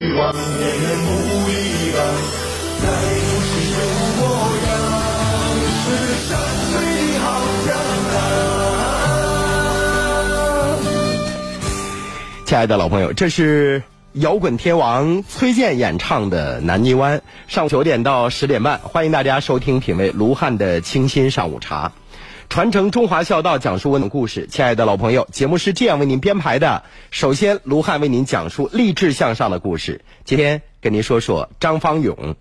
往年不一样，再不是有模样，是山水好江南。亲爱的老朋友，这是摇滚天王崔健演唱的《南泥湾》，上午九点到十点半，欢迎大家收听品味卢汉的清新上午茶。传承中华孝道，讲述温暖故事。亲爱的老朋友，节目是这样为您编排的：首先，卢汉为您讲述励志向上的故事。今天跟您说说张方勇。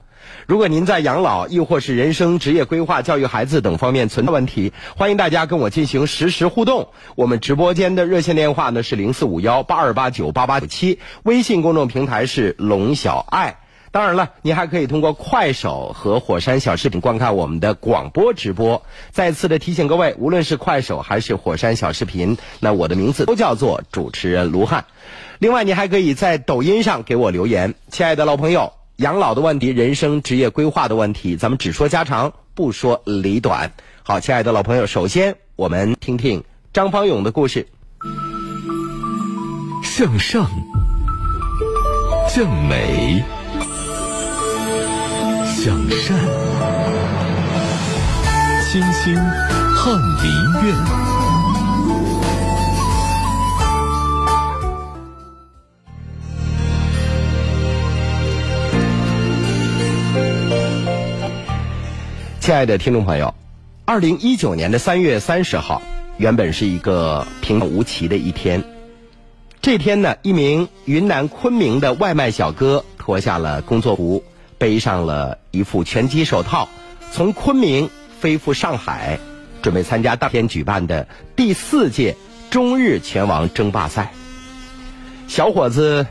如果您在养老，亦或是人生职业规划、教育孩子等方面存在问题，欢迎大家跟我进行实时互动。我们直播间的热线电话呢是零四五幺八二八九八八九七，微信公众平台是龙小爱。当然了，您还可以通过快手和火山小视频观看我们的广播直播。再次的提醒各位，无论是快手还是火山小视频，那我的名字都叫做主持人卢汉。另外，您还可以在抖音上给我留言。亲爱的老朋友，养老的问题、人生职业规划的问题，咱们只说家长，不说里短。好，亲爱的老朋友，首先我们听听张方勇的故事。向上，向美。向善，清心翰林院。亲爱的听众朋友，二零一九年的三月三十号，原本是一个平淡无奇的一天。这天呢，一名云南昆明的外卖小哥脱下了工作服。背上了一副拳击手套，从昆明飞赴上海，准备参加当天举办的第四届中日拳王争霸赛。小伙子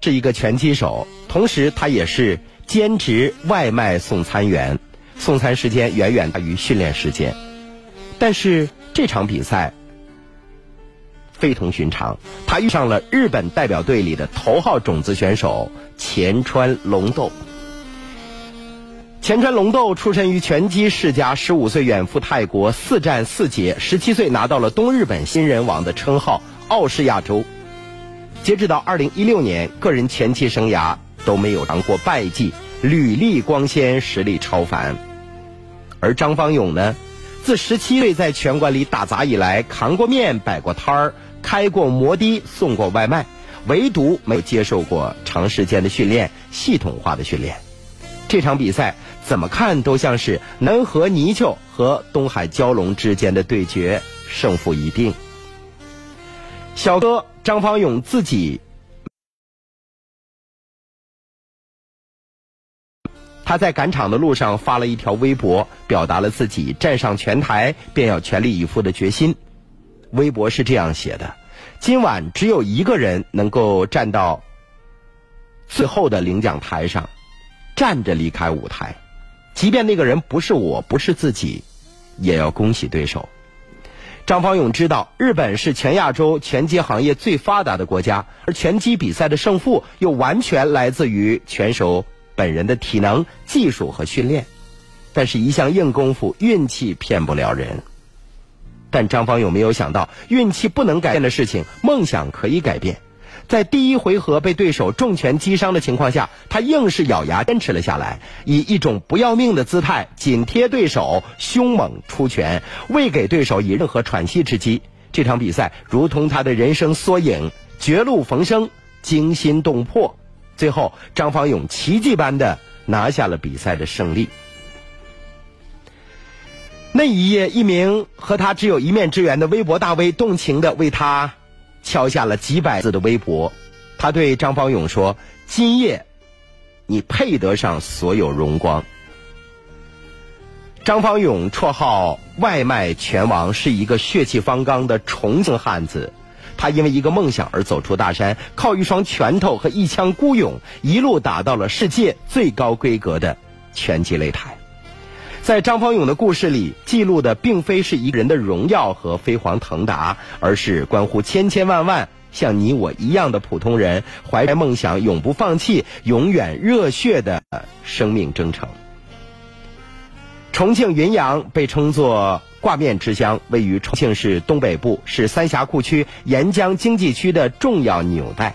是一个拳击手，同时他也是兼职外卖送餐员，送餐时间远远大于训练时间。但是这场比赛非同寻常，他遇上了日本代表队里的头号种子选手前川龙斗。前川龙斗出身于拳击世家，十五岁远赴泰国四战四捷，十七岁拿到了东日本新人王的称号，傲视亚洲。截止到二零一六年，个人前期生涯都没有尝过败绩，履历光鲜，实力超凡。而张方勇呢，自十七岁在拳馆里打杂以来，扛过面，摆过摊儿，开过摩的，送过外卖，唯独没有接受过长时间的训练，系统化的训练。这场比赛。怎么看都像是能和泥鳅和东海蛟龙之间的对决，胜负已定。小哥张方勇自己，他在赶场的路上发了一条微博，表达了自己站上拳台便要全力以赴的决心。微博是这样写的：“今晚只有一个人能够站到最后的领奖台上，站着离开舞台。”即便那个人不是我，不是自己，也要恭喜对手。张方勇知道，日本是全亚洲拳击行业最发达的国家，而拳击比赛的胜负又完全来自于拳手本人的体能、技术和训练。但是，一项硬功夫，运气骗不了人。但张方勇没有想到，运气不能改变的事情，梦想可以改变。在第一回合被对手重拳击伤的情况下，他硬是咬牙坚持了下来，以一种不要命的姿态紧贴对手，凶猛出拳，未给对手以任何喘息之机。这场比赛如同他的人生缩影，绝路逢生，惊心动魄。最后，张方勇奇迹般的拿下了比赛的胜利。那一夜，一名和他只有一面之缘的微博大 V 动情的为他。敲下了几百字的微博，他对张方勇说：“今夜，你配得上所有荣光。”张方勇绰号“外卖拳王”，是一个血气方刚的重庆汉子。他因为一个梦想而走出大山，靠一双拳头和一腔孤勇，一路打到了世界最高规格的拳击擂台。在张方勇的故事里，记录的并非是一个人的荣耀和飞黄腾达，而是关乎千千万万像你我一样的普通人怀揣梦想、永不放弃、永远热血的生命征程。重庆云阳被称作挂面之乡，位于重庆市东北部，是三峡库区沿江经济区的重要纽带。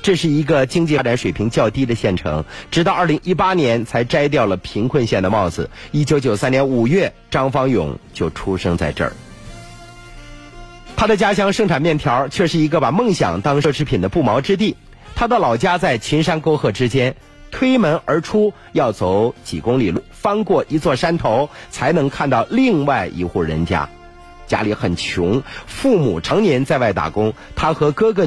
这是一个经济发展水平较低的县城，直到二零一八年才摘掉了贫困县的帽子。一九九三年五月，张方勇就出生在这儿。他的家乡盛产面条，却是一个把梦想当奢侈品的不毛之地。他的老家在秦山沟壑之间，推门而出要走几公里路，翻过一座山头，才能看到另外一户人家。家里很穷，父母常年在外打工，他和哥哥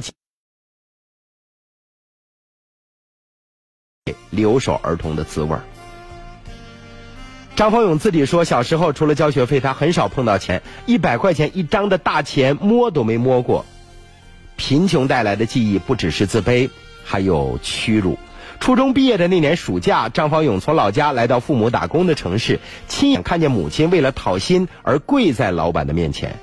留守儿童的滋味儿。张方勇自己说，小时候除了交学费，他很少碰到钱，一百块钱一张的大钱摸都没摸过。贫穷带来的记忆不只是自卑，还有屈辱。初中毕业的那年暑假，张方勇从老家来到父母打工的城市，亲眼看见母亲为了讨薪而跪在老板的面前。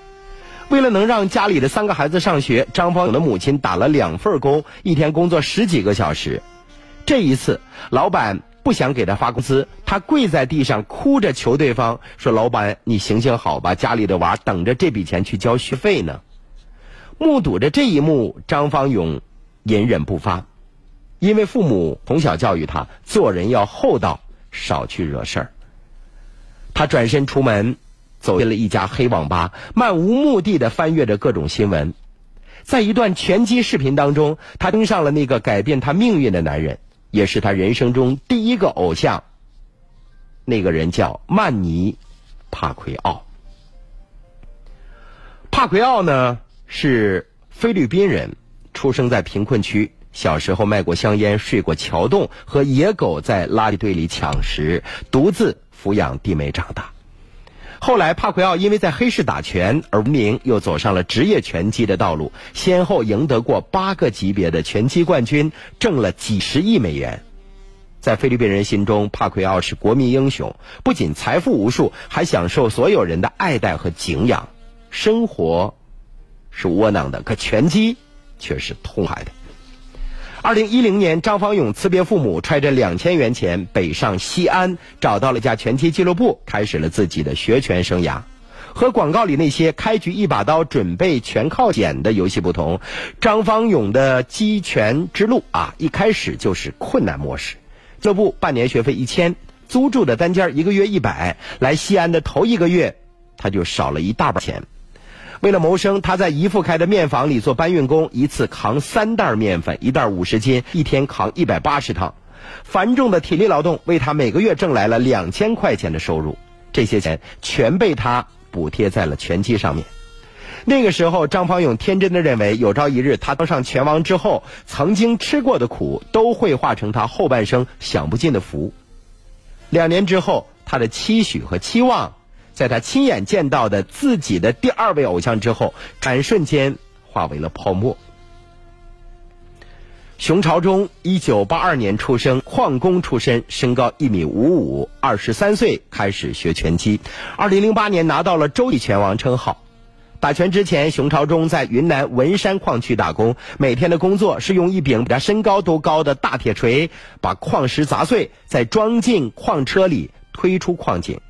为了能让家里的三个孩子上学，张方勇的母亲打了两份工，一天工作十几个小时。这一次，老板不想给他发工资，他跪在地上哭着求对方说：“老板，你行行好吧，家里的娃等着这笔钱去交学费呢。”目睹着这一幕，张方勇隐忍不发，因为父母从小教育他做人要厚道，少去惹事儿。他转身出门，走进了一家黑网吧，漫无目的的翻阅着各种新闻。在一段拳击视频当中，他登上了那个改变他命运的男人。也是他人生中第一个偶像。那个人叫曼尼·帕奎奥。帕奎奥呢是菲律宾人，出生在贫困区，小时候卖过香烟，睡过桥洞，和野狗在垃圾堆里抢食，独自抚养弟妹长大。后来，帕奎奥因为在黑市打拳而闻名，又走上了职业拳击的道路，先后赢得过八个级别的拳击冠军，挣了几十亿美元。在菲律宾人心中，帕奎奥是国民英雄，不仅财富无数，还享受所有人的爱戴和敬仰。生活是窝囊的，可拳击却是痛快的。二零一零年，张方勇辞别父母，揣着两千元钱北上西安，找到了家拳击俱乐部，开始了自己的学拳生涯。和广告里那些开局一把刀，准备全靠捡的游戏不同，张方勇的击拳之路啊，一开始就是困难模式。俱乐部半年学费一千，租住的单间一个月一百。来西安的头一个月，他就少了一大半钱。为了谋生，他在姨父开的面坊里做搬运工，一次扛三袋面粉，一袋五十斤，一天扛一百八十趟。繁重的体力劳动为他每个月挣来了两千块钱的收入，这些钱全被他补贴在了拳击上面。那个时候，张方勇天真的认为，有朝一日他当上拳王之后，曾经吃过的苦都会化成他后半生享不尽的福。两年之后，他的期许和期望。在他亲眼见到的自己的第二位偶像之后，转瞬间化为了泡沫。熊朝忠，一九八二年出生，矿工出身，身高一米五五，二十三岁开始学拳击，二零零八年拿到了洲际拳王称号。打拳之前，熊朝忠在云南文山矿区打工，每天的工作是用一柄比他身高都高的大铁锤把矿石砸碎，再装进矿车里推出矿井。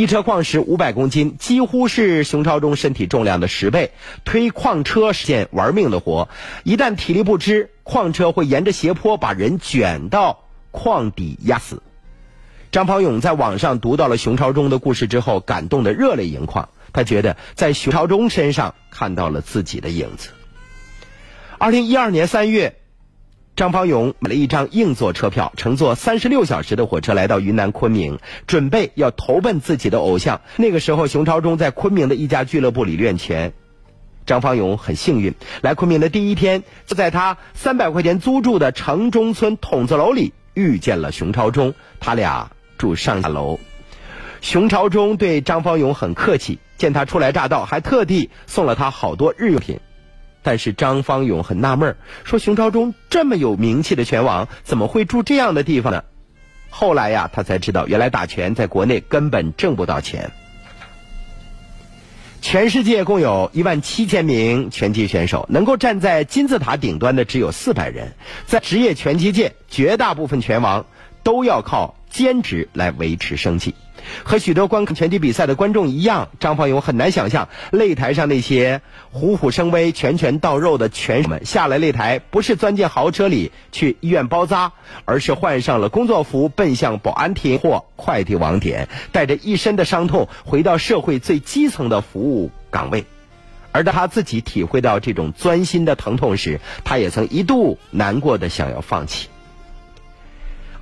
一车矿石五百公斤，几乎是熊朝忠身体重量的十倍。推矿车是件玩命的活，一旦体力不支，矿车会沿着斜坡把人卷到矿底压死。张鹏勇在网上读到了熊朝忠的故事之后，感动得热泪盈眶。他觉得在熊朝忠身上看到了自己的影子。二零一二年三月。张方勇买了一张硬座车票，乘坐三十六小时的火车来到云南昆明，准备要投奔自己的偶像。那个时候，熊朝忠在昆明的一家俱乐部里练拳。张方勇很幸运，来昆明的第一天，就在他三百块钱租住的城中村筒子楼里遇见了熊朝忠。他俩住上下楼。熊朝忠对张方勇很客气，见他初来乍到，还特地送了他好多日用品。但是张方勇很纳闷说：“熊朝忠这么有名气的拳王，怎么会住这样的地方呢？”后来呀，他才知道，原来打拳在国内根本挣不到钱。全世界共有一万七千名拳击选手，能够站在金字塔顶端的只有四百人。在职业拳击界，绝大部分拳王都要靠兼职来维持生计。和许多观看拳击比赛的观众一样，张方勇很难想象擂台上那些虎虎生威、拳拳到肉的拳手们下了擂台，不是钻进豪车里去医院包扎，而是换上了工作服，奔向保安亭或快递网点，带着一身的伤痛回到社会最基层的服务岗位。而当他自己体会到这种钻心的疼痛时，他也曾一度难过的想要放弃。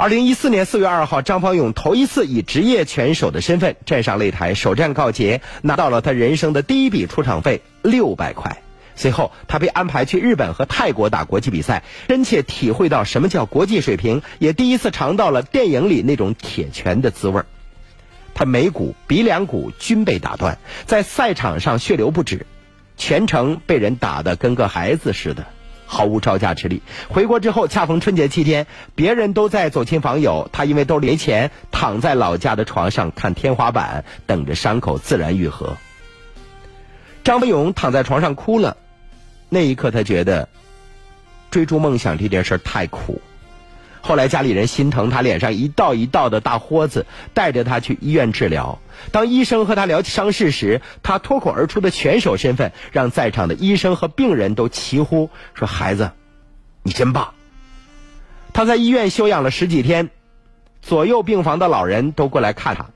二零一四年四月二号，张方勇头一次以职业拳手的身份站上擂台，首战告捷，拿到了他人生的第一笔出场费六百块。随后，他被安排去日本和泰国打国际比赛，真切体会到什么叫国际水平，也第一次尝到了电影里那种铁拳的滋味他眉骨、鼻梁骨均被打断，在赛场上血流不止，全程被人打得跟个孩子似的。毫无招架之力。回国之后，恰逢春节期间，别人都在走亲访友，他因为兜里没钱，躺在老家的床上看天花板，等着伤口自然愈合。张文勇躺在床上哭了，那一刻他觉得，追逐梦想这件事太苦。后来家里人心疼他脸上一道一道的大豁子，带着他去医院治疗。当医生和他聊起伤势时，他脱口而出的拳手身份，让在场的医生和病人都齐呼说：“孩子，你真棒！”他在医院休养了十几天，左右病房的老人都过来看他，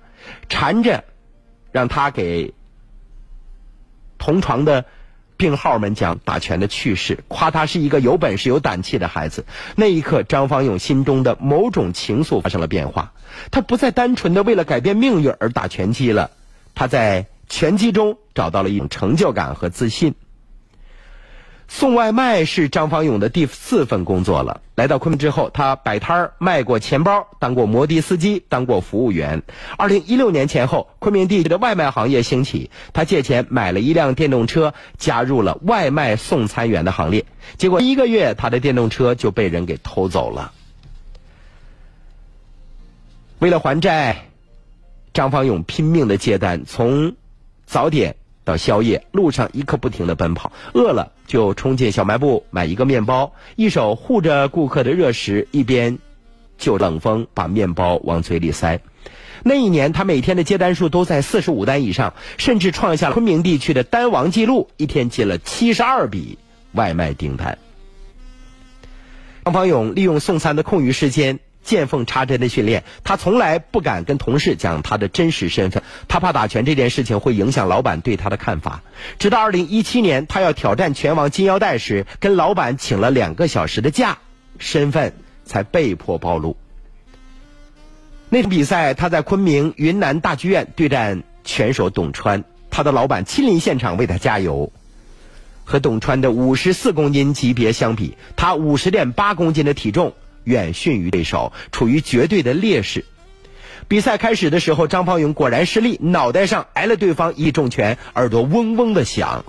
缠着让他给同床的。病号们讲打拳的趣事，夸他是一个有本事、有胆气的孩子。那一刻，张方勇心中的某种情愫发生了变化。他不再单纯的为了改变命运而打拳击了，他在拳击中找到了一种成就感和自信。送外卖是张方勇的第四份工作了。来到昆明之后，他摆摊儿卖过钱包，当过摩的司机，当过服务员。二零一六年前后，昆明地区的外卖行业兴起，他借钱买了一辆电动车，加入了外卖送餐员的行列。结果一个月，他的电动车就被人给偷走了。为了还债，张方勇拼命的接单，从早点。到宵夜，路上一刻不停的奔跑，饿了就冲进小卖部买一个面包，一手护着顾客的热食，一边就冷风把面包往嘴里塞。那一年，他每天的接单数都在四十五单以上，甚至创下了昆明地区的单王记录，一天接了七十二笔外卖订单。张方勇利用送餐的空余时间。见缝插针的训练，他从来不敢跟同事讲他的真实身份，他怕打拳这件事情会影响老板对他的看法。直到二零一七年，他要挑战拳王金腰带时，跟老板请了两个小时的假，身份才被迫暴露。那场比赛，他在昆明云南大剧院对战拳手董川，他的老板亲临现场为他加油。和董川的五十四公斤级别相比，他五十点八公斤的体重。远逊于对手，处于绝对的劣势。比赛开始的时候，张方勇果然失利，脑袋上挨了对方一重拳，耳朵嗡嗡的响。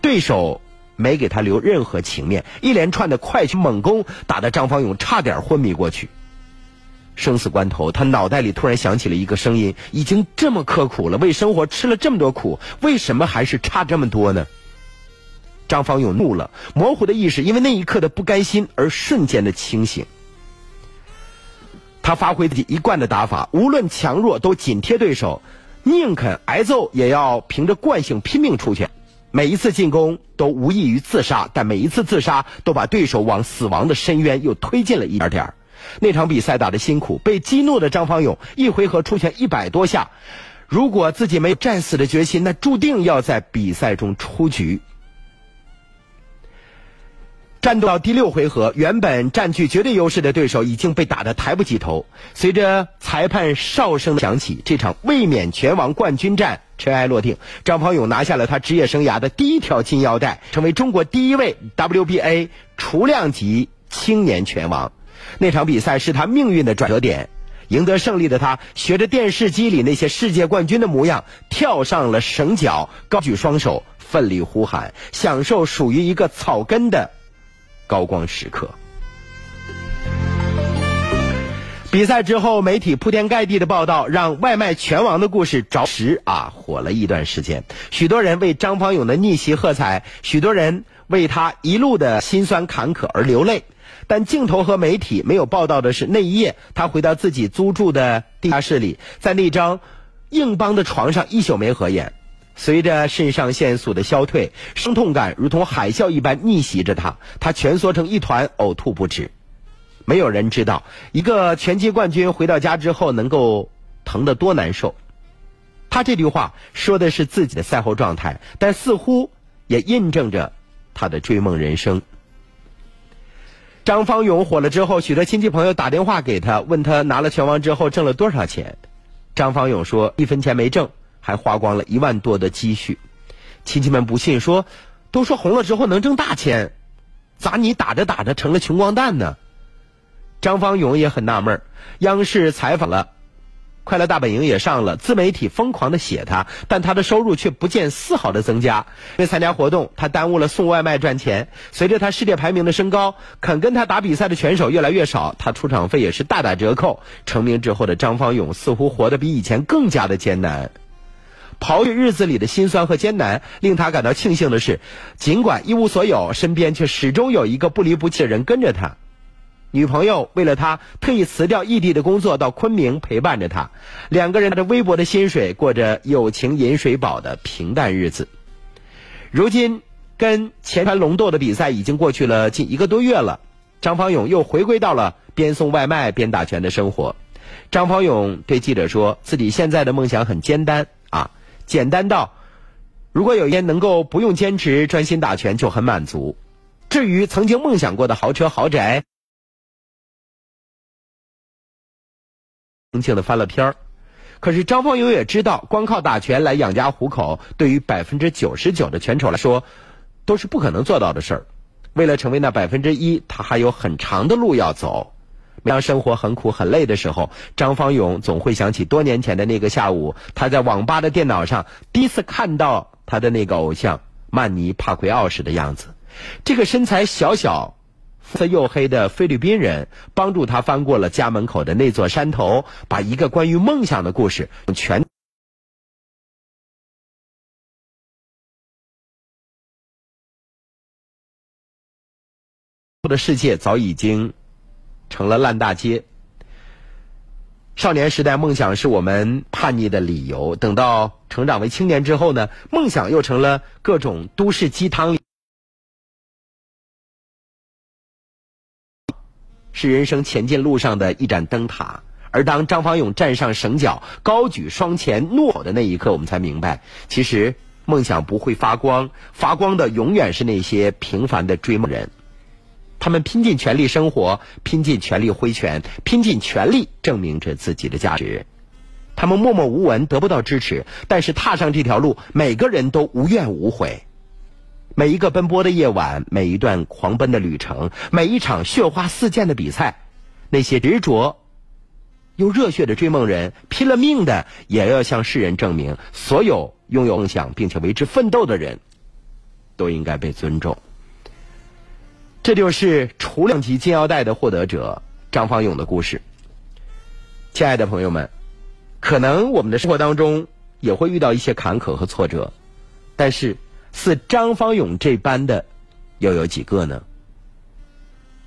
对手没给他留任何情面，一连串的快拳猛攻，打得张方勇差点昏迷过去。生死关头，他脑袋里突然响起了一个声音：已经这么刻苦了，为生活吃了这么多苦，为什么还是差这么多呢？张方勇怒了，模糊的意识因为那一刻的不甘心而瞬间的清醒。他发挥自己一贯的打法，无论强弱都紧贴对手，宁肯挨揍也要凭着惯性拼命出拳。每一次进攻都无异于自杀，但每一次自杀都把对手往死亡的深渊又推进了一点点。那场比赛打得辛苦，被激怒的张方勇一回合出拳一百多下，如果自己没有战死的决心，那注定要在比赛中出局。战斗到第六回合，原本占据绝对优势的对手已经被打得抬不起头。随着裁判哨声响起，这场卫冕拳王冠军战尘埃落定。张方勇拿下了他职业生涯的第一条金腰带，成为中国第一位 WBA 雏量级青年拳王。那场比赛是他命运的转折点。赢得胜利的他，学着电视机里那些世界冠军的模样，跳上了绳脚，高举双手，奋力呼喊，享受属于一个草根的。高光时刻。比赛之后，媒体铺天盖地的报道，让外卖拳王的故事着实啊火了一段时间。许多人为张方勇的逆袭喝彩，许多人为他一路的辛酸坎坷而流泪。但镜头和媒体没有报道的是，那一夜他回到自己租住的地下室里，在那张硬邦的床上一宿没合眼。随着肾上腺素的消退，伤痛感如同海啸一般逆袭着他，他蜷缩成一团，呕吐不止。没有人知道，一个拳击冠军回到家之后能够疼得多难受。他这句话说的是自己的赛后状态，但似乎也印证着他的追梦人生。张方勇火了之后，许多亲戚朋友打电话给他，问他拿了拳王之后挣了多少钱。张方勇说一分钱没挣。还花光了一万多的积蓄，亲戚们不信，说都说红了之后能挣大钱，咋你打着打着成了穷光蛋呢？张方勇也很纳闷央视采访了，快乐大本营也上了，自媒体疯狂的写他，但他的收入却不见丝毫的增加。因为参加活动，他耽误了送外卖赚钱。随着他世界排名的升高，肯跟他打比赛的拳手越来越少，他出场费也是大打折扣。成名之后的张方勇似乎活得比以前更加的艰难。刨去日子里的辛酸和艰难，令他感到庆幸的是，尽管一无所有，身边却始终有一个不离不弃的人跟着他。女朋友为了他特意辞掉异地的工作，到昆明陪伴着他。两个人拿着微薄的薪水，过着友情饮水饱的平淡日子。如今，跟前川龙斗的比赛已经过去了近一个多月了，张方勇又回归到了边送外卖边打拳的生活。张方勇对记者说：“自己现在的梦想很简单啊。”简单到，如果有一天能够不用坚持专心打拳就很满足。至于曾经梦想过的豪车豪宅，轻轻的翻了篇儿。可是张方勇也知道，光靠打拳来养家糊口，对于百分之九十九的拳手来说，都是不可能做到的事儿。为了成为那百分之一，他还有很长的路要走。当生活很苦很累的时候，张方勇总会想起多年前的那个下午，他在网吧的电脑上第一次看到他的那个偶像曼尼帕奎奥时的样子。这个身材小小、肤色黝黑的菲律宾人，帮助他翻过了家门口的那座山头，把一个关于梦想的故事全。的世界早已经。成了烂大街。少年时代，梦想是我们叛逆的理由；等到成长为青年之后呢，梦想又成了各种都市鸡汤里是人生前进路上的一盏灯塔。而当张方勇站上绳脚，高举双拳怒吼的那一刻，我们才明白，其实梦想不会发光，发光的永远是那些平凡的追梦人。他们拼尽全力生活，拼尽全力挥拳，拼尽全力证明着自己的价值。他们默默无闻，得不到支持，但是踏上这条路，每个人都无怨无悔。每一个奔波的夜晚，每一段狂奔的旅程，每一场血花四溅的比赛，那些执着又热血的追梦人，拼了命的也要向世人证明：所有拥有梦想并且为之奋斗的人，都应该被尊重。这就是除量级金腰带的获得者张方勇的故事。亲爱的朋友们，可能我们的生活当中也会遇到一些坎坷和挫折，但是似张方勇这般的又有几个呢？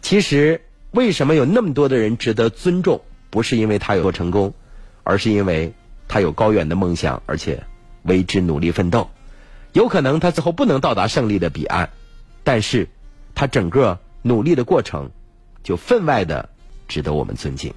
其实，为什么有那么多的人值得尊重？不是因为他有多成功，而是因为他有高远的梦想，而且为之努力奋斗。有可能他最后不能到达胜利的彼岸，但是。他整个努力的过程，就分外的值得我们尊敬，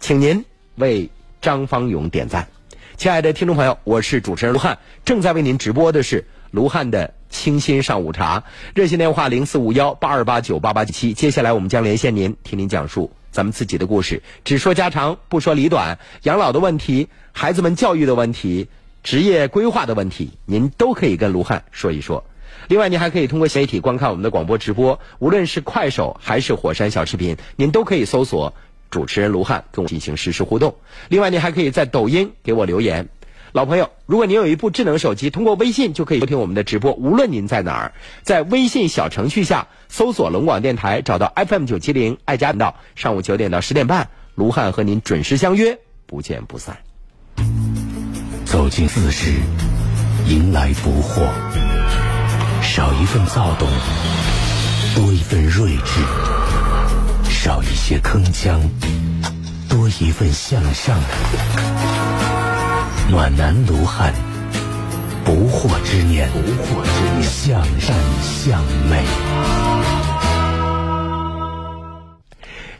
请您为张方勇点赞。亲爱的听众朋友，我是主持人卢汉，正在为您直播的是卢汉的清新上午茶，热线电话零四五幺八二八九八八七。接下来我们将连线您，听您讲述咱们自己的故事，只说家长不说里短，养老的问题、孩子们教育的问题、职业规划的问题，您都可以跟卢汉说一说。另外，您还可以通过新媒体观看我们的广播直播，无论是快手还是火山小视频，您都可以搜索主持人卢汉跟我进行实时互动。另外，您还可以在抖音给我留言。老朋友，如果您有一部智能手机，通过微信就可以收听我们的直播，无论您在哪儿，在微信小程序下搜索龙广电台，找到 FM 九七零爱家频道，上午九点到十点半，卢汉和您准时相约，不见不散。走进四十，迎来不惑。少一份躁动，多一份睿智；少一些铿锵，多一份向上。暖男卢汉，不惑之年，不惑之年，向善向美。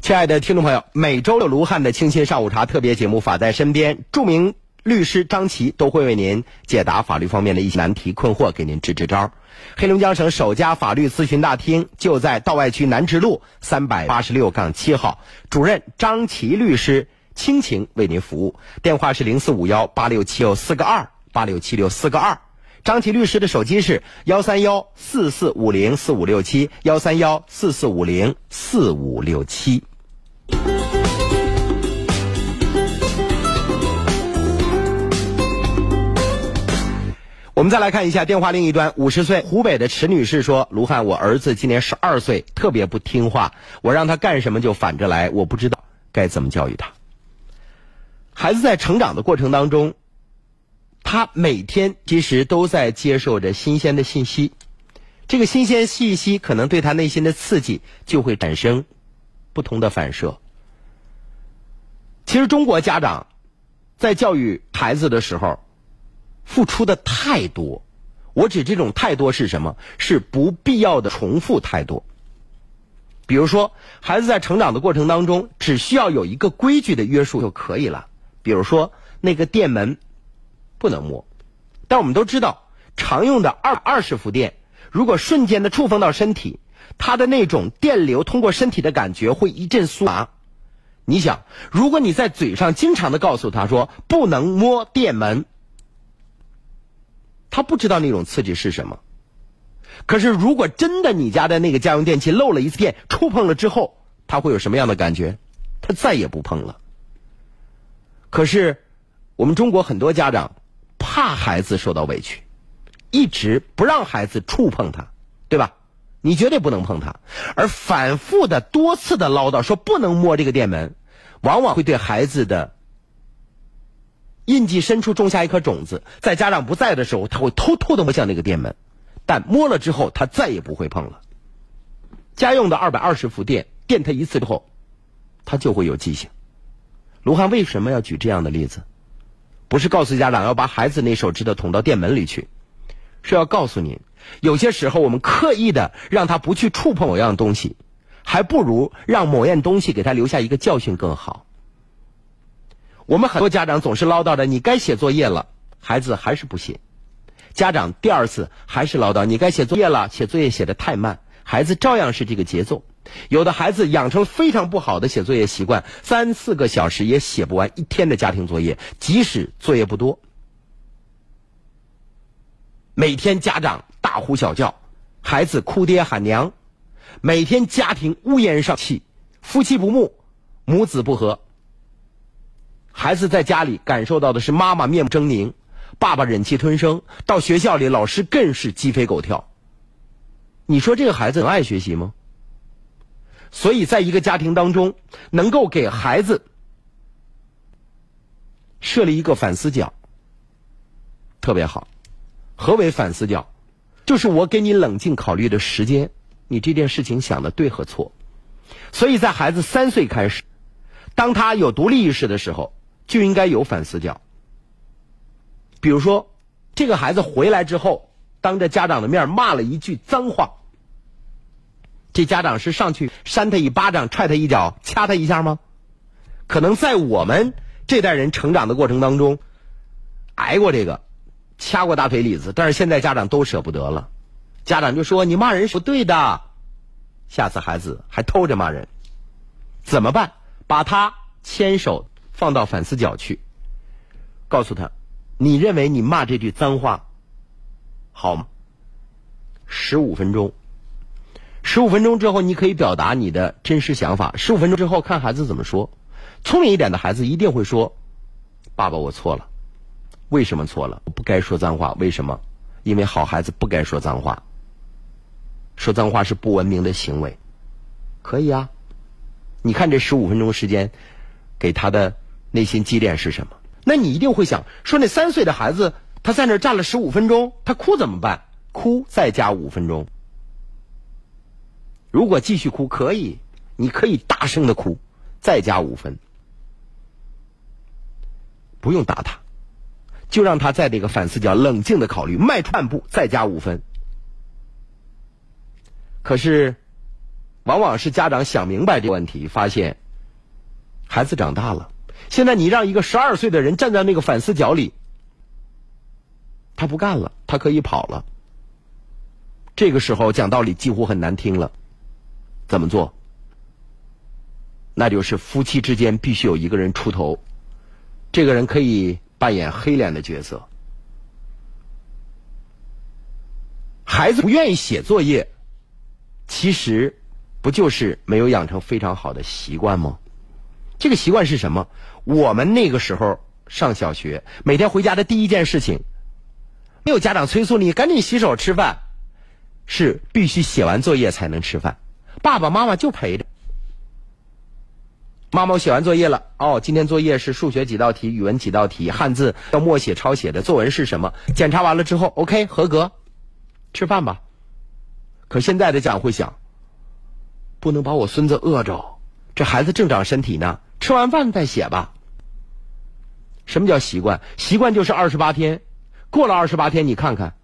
亲爱的听众朋友，每周六卢汉的清新上午茶特别节目，法在身边，著名律师张琪都会为您解答法律方面的一些难题困惑，给您支支招。黑龙江省首家法律咨询大厅就在道外区南直路三百八十六杠七号，主任张琪律师倾情为您服务，电话是零四五幺八六七六四个二八六七六四个二。张琪律师的手机是幺三幺四四五零四五六七幺三幺四四五零四五六七。我们再来看一下电话另一端，五十岁湖北的池女士说：“卢汉，我儿子今年十二岁，特别不听话，我让他干什么就反着来，我不知道该怎么教育他。孩子在成长的过程当中，他每天其实都在接受着新鲜的信息，这个新鲜信息可能对他内心的刺激就会产生不同的反射。其实中国家长在教育孩子的时候。”付出的太多，我指这种太多是什么？是不必要的重复太多。比如说，孩子在成长的过程当中，只需要有一个规矩的约束就可以了。比如说，那个电门不能摸，但我们都知道，常用的二二十伏电，如果瞬间的触碰到身体，它的那种电流通过身体的感觉会一阵酥麻。你想，如果你在嘴上经常的告诉他说不能摸电门。他不知道那种刺激是什么，可是如果真的你家的那个家用电器漏了一次电，触碰了之后，他会有什么样的感觉？他再也不碰了。可是我们中国很多家长怕孩子受到委屈，一直不让孩子触碰它，对吧？你绝对不能碰它，而反复的多次的唠叨说不能摸这个电门，往往会对孩子的。印记深处种下一颗种子，在家长不在的时候，他会偷偷的摸向那个电门，但摸了之后，他再也不会碰了。家用的二百二十伏电，电他一次之后，他就会有记性。卢汉为什么要举这样的例子？不是告诉家长要把孩子那手指头捅到电门里去，是要告诉您，有些时候我们刻意的让他不去触碰某样东西，还不如让某样东西给他留下一个教训更好。我们很多家长总是唠叨着，你该写作业了，孩子还是不写。家长第二次还是唠叨，你该写作业了，写作业写的太慢，孩子照样是这个节奏。有的孩子养成非常不好的写作业习惯，三四个小时也写不完一天的家庭作业，即使作业不多。每天家长大呼小叫，孩子哭爹喊娘，每天家庭乌烟瘴气，夫妻不睦，母子不和。孩子在家里感受到的是妈妈面目狰狞，爸爸忍气吞声；到学校里，老师更是鸡飞狗跳。你说这个孩子能爱学习吗？所以，在一个家庭当中，能够给孩子设立一个反思角，特别好。何为反思角？就是我给你冷静考虑的时间，你这件事情想的对和错。所以在孩子三岁开始，当他有独立意识的时候。就应该有反思角。比如说，这个孩子回来之后，当着家长的面骂了一句脏话，这家长是上去扇他一巴掌、踹他一脚、掐他一下吗？可能在我们这代人成长的过程当中，挨过这个，掐过大腿里子，但是现在家长都舍不得了，家长就说你骂人是不对的，下次孩子还偷着骂人，怎么办？把他牵手。放到反思角去，告诉他，你认为你骂这句脏话好吗？十五分钟，十五分钟之后，你可以表达你的真实想法。十五分钟之后，看孩子怎么说。聪明一点的孩子一定会说：“爸爸，我错了。为什么错了？我不该说脏话。为什么？因为好孩子不该说脏话。说脏话是不文明的行为。可以啊，你看这十五分钟时间，给他的。内心积淀是什么？那你一定会想说，那三岁的孩子他在那站了十五分钟，他哭怎么办？哭再加五分钟。如果继续哭可以，你可以大声的哭，再加五分，不用打他，就让他在这个反思角冷静的考虑，迈出半步再加五分。可是，往往是家长想明白这个问题，发现孩子长大了。现在你让一个十二岁的人站在那个反思角里，他不干了，他可以跑了。这个时候讲道理几乎很难听了，怎么做？那就是夫妻之间必须有一个人出头，这个人可以扮演黑脸的角色。孩子不愿意写作业，其实不就是没有养成非常好的习惯吗？这个习惯是什么？我们那个时候上小学，每天回家的第一件事情，没有家长催促你赶紧洗手吃饭，是必须写完作业才能吃饭。爸爸妈妈就陪着。妈妈，我写完作业了。哦，今天作业是数学几道题，语文几道题，汉字要默写抄写的。作文是什么？检查完了之后，OK，合格，吃饭吧。可现在的家长会想，不能把我孙子饿着，这孩子正长身体呢。吃完饭再写吧。什么叫习惯？习惯就是二十八天，过了二十八天，你看看，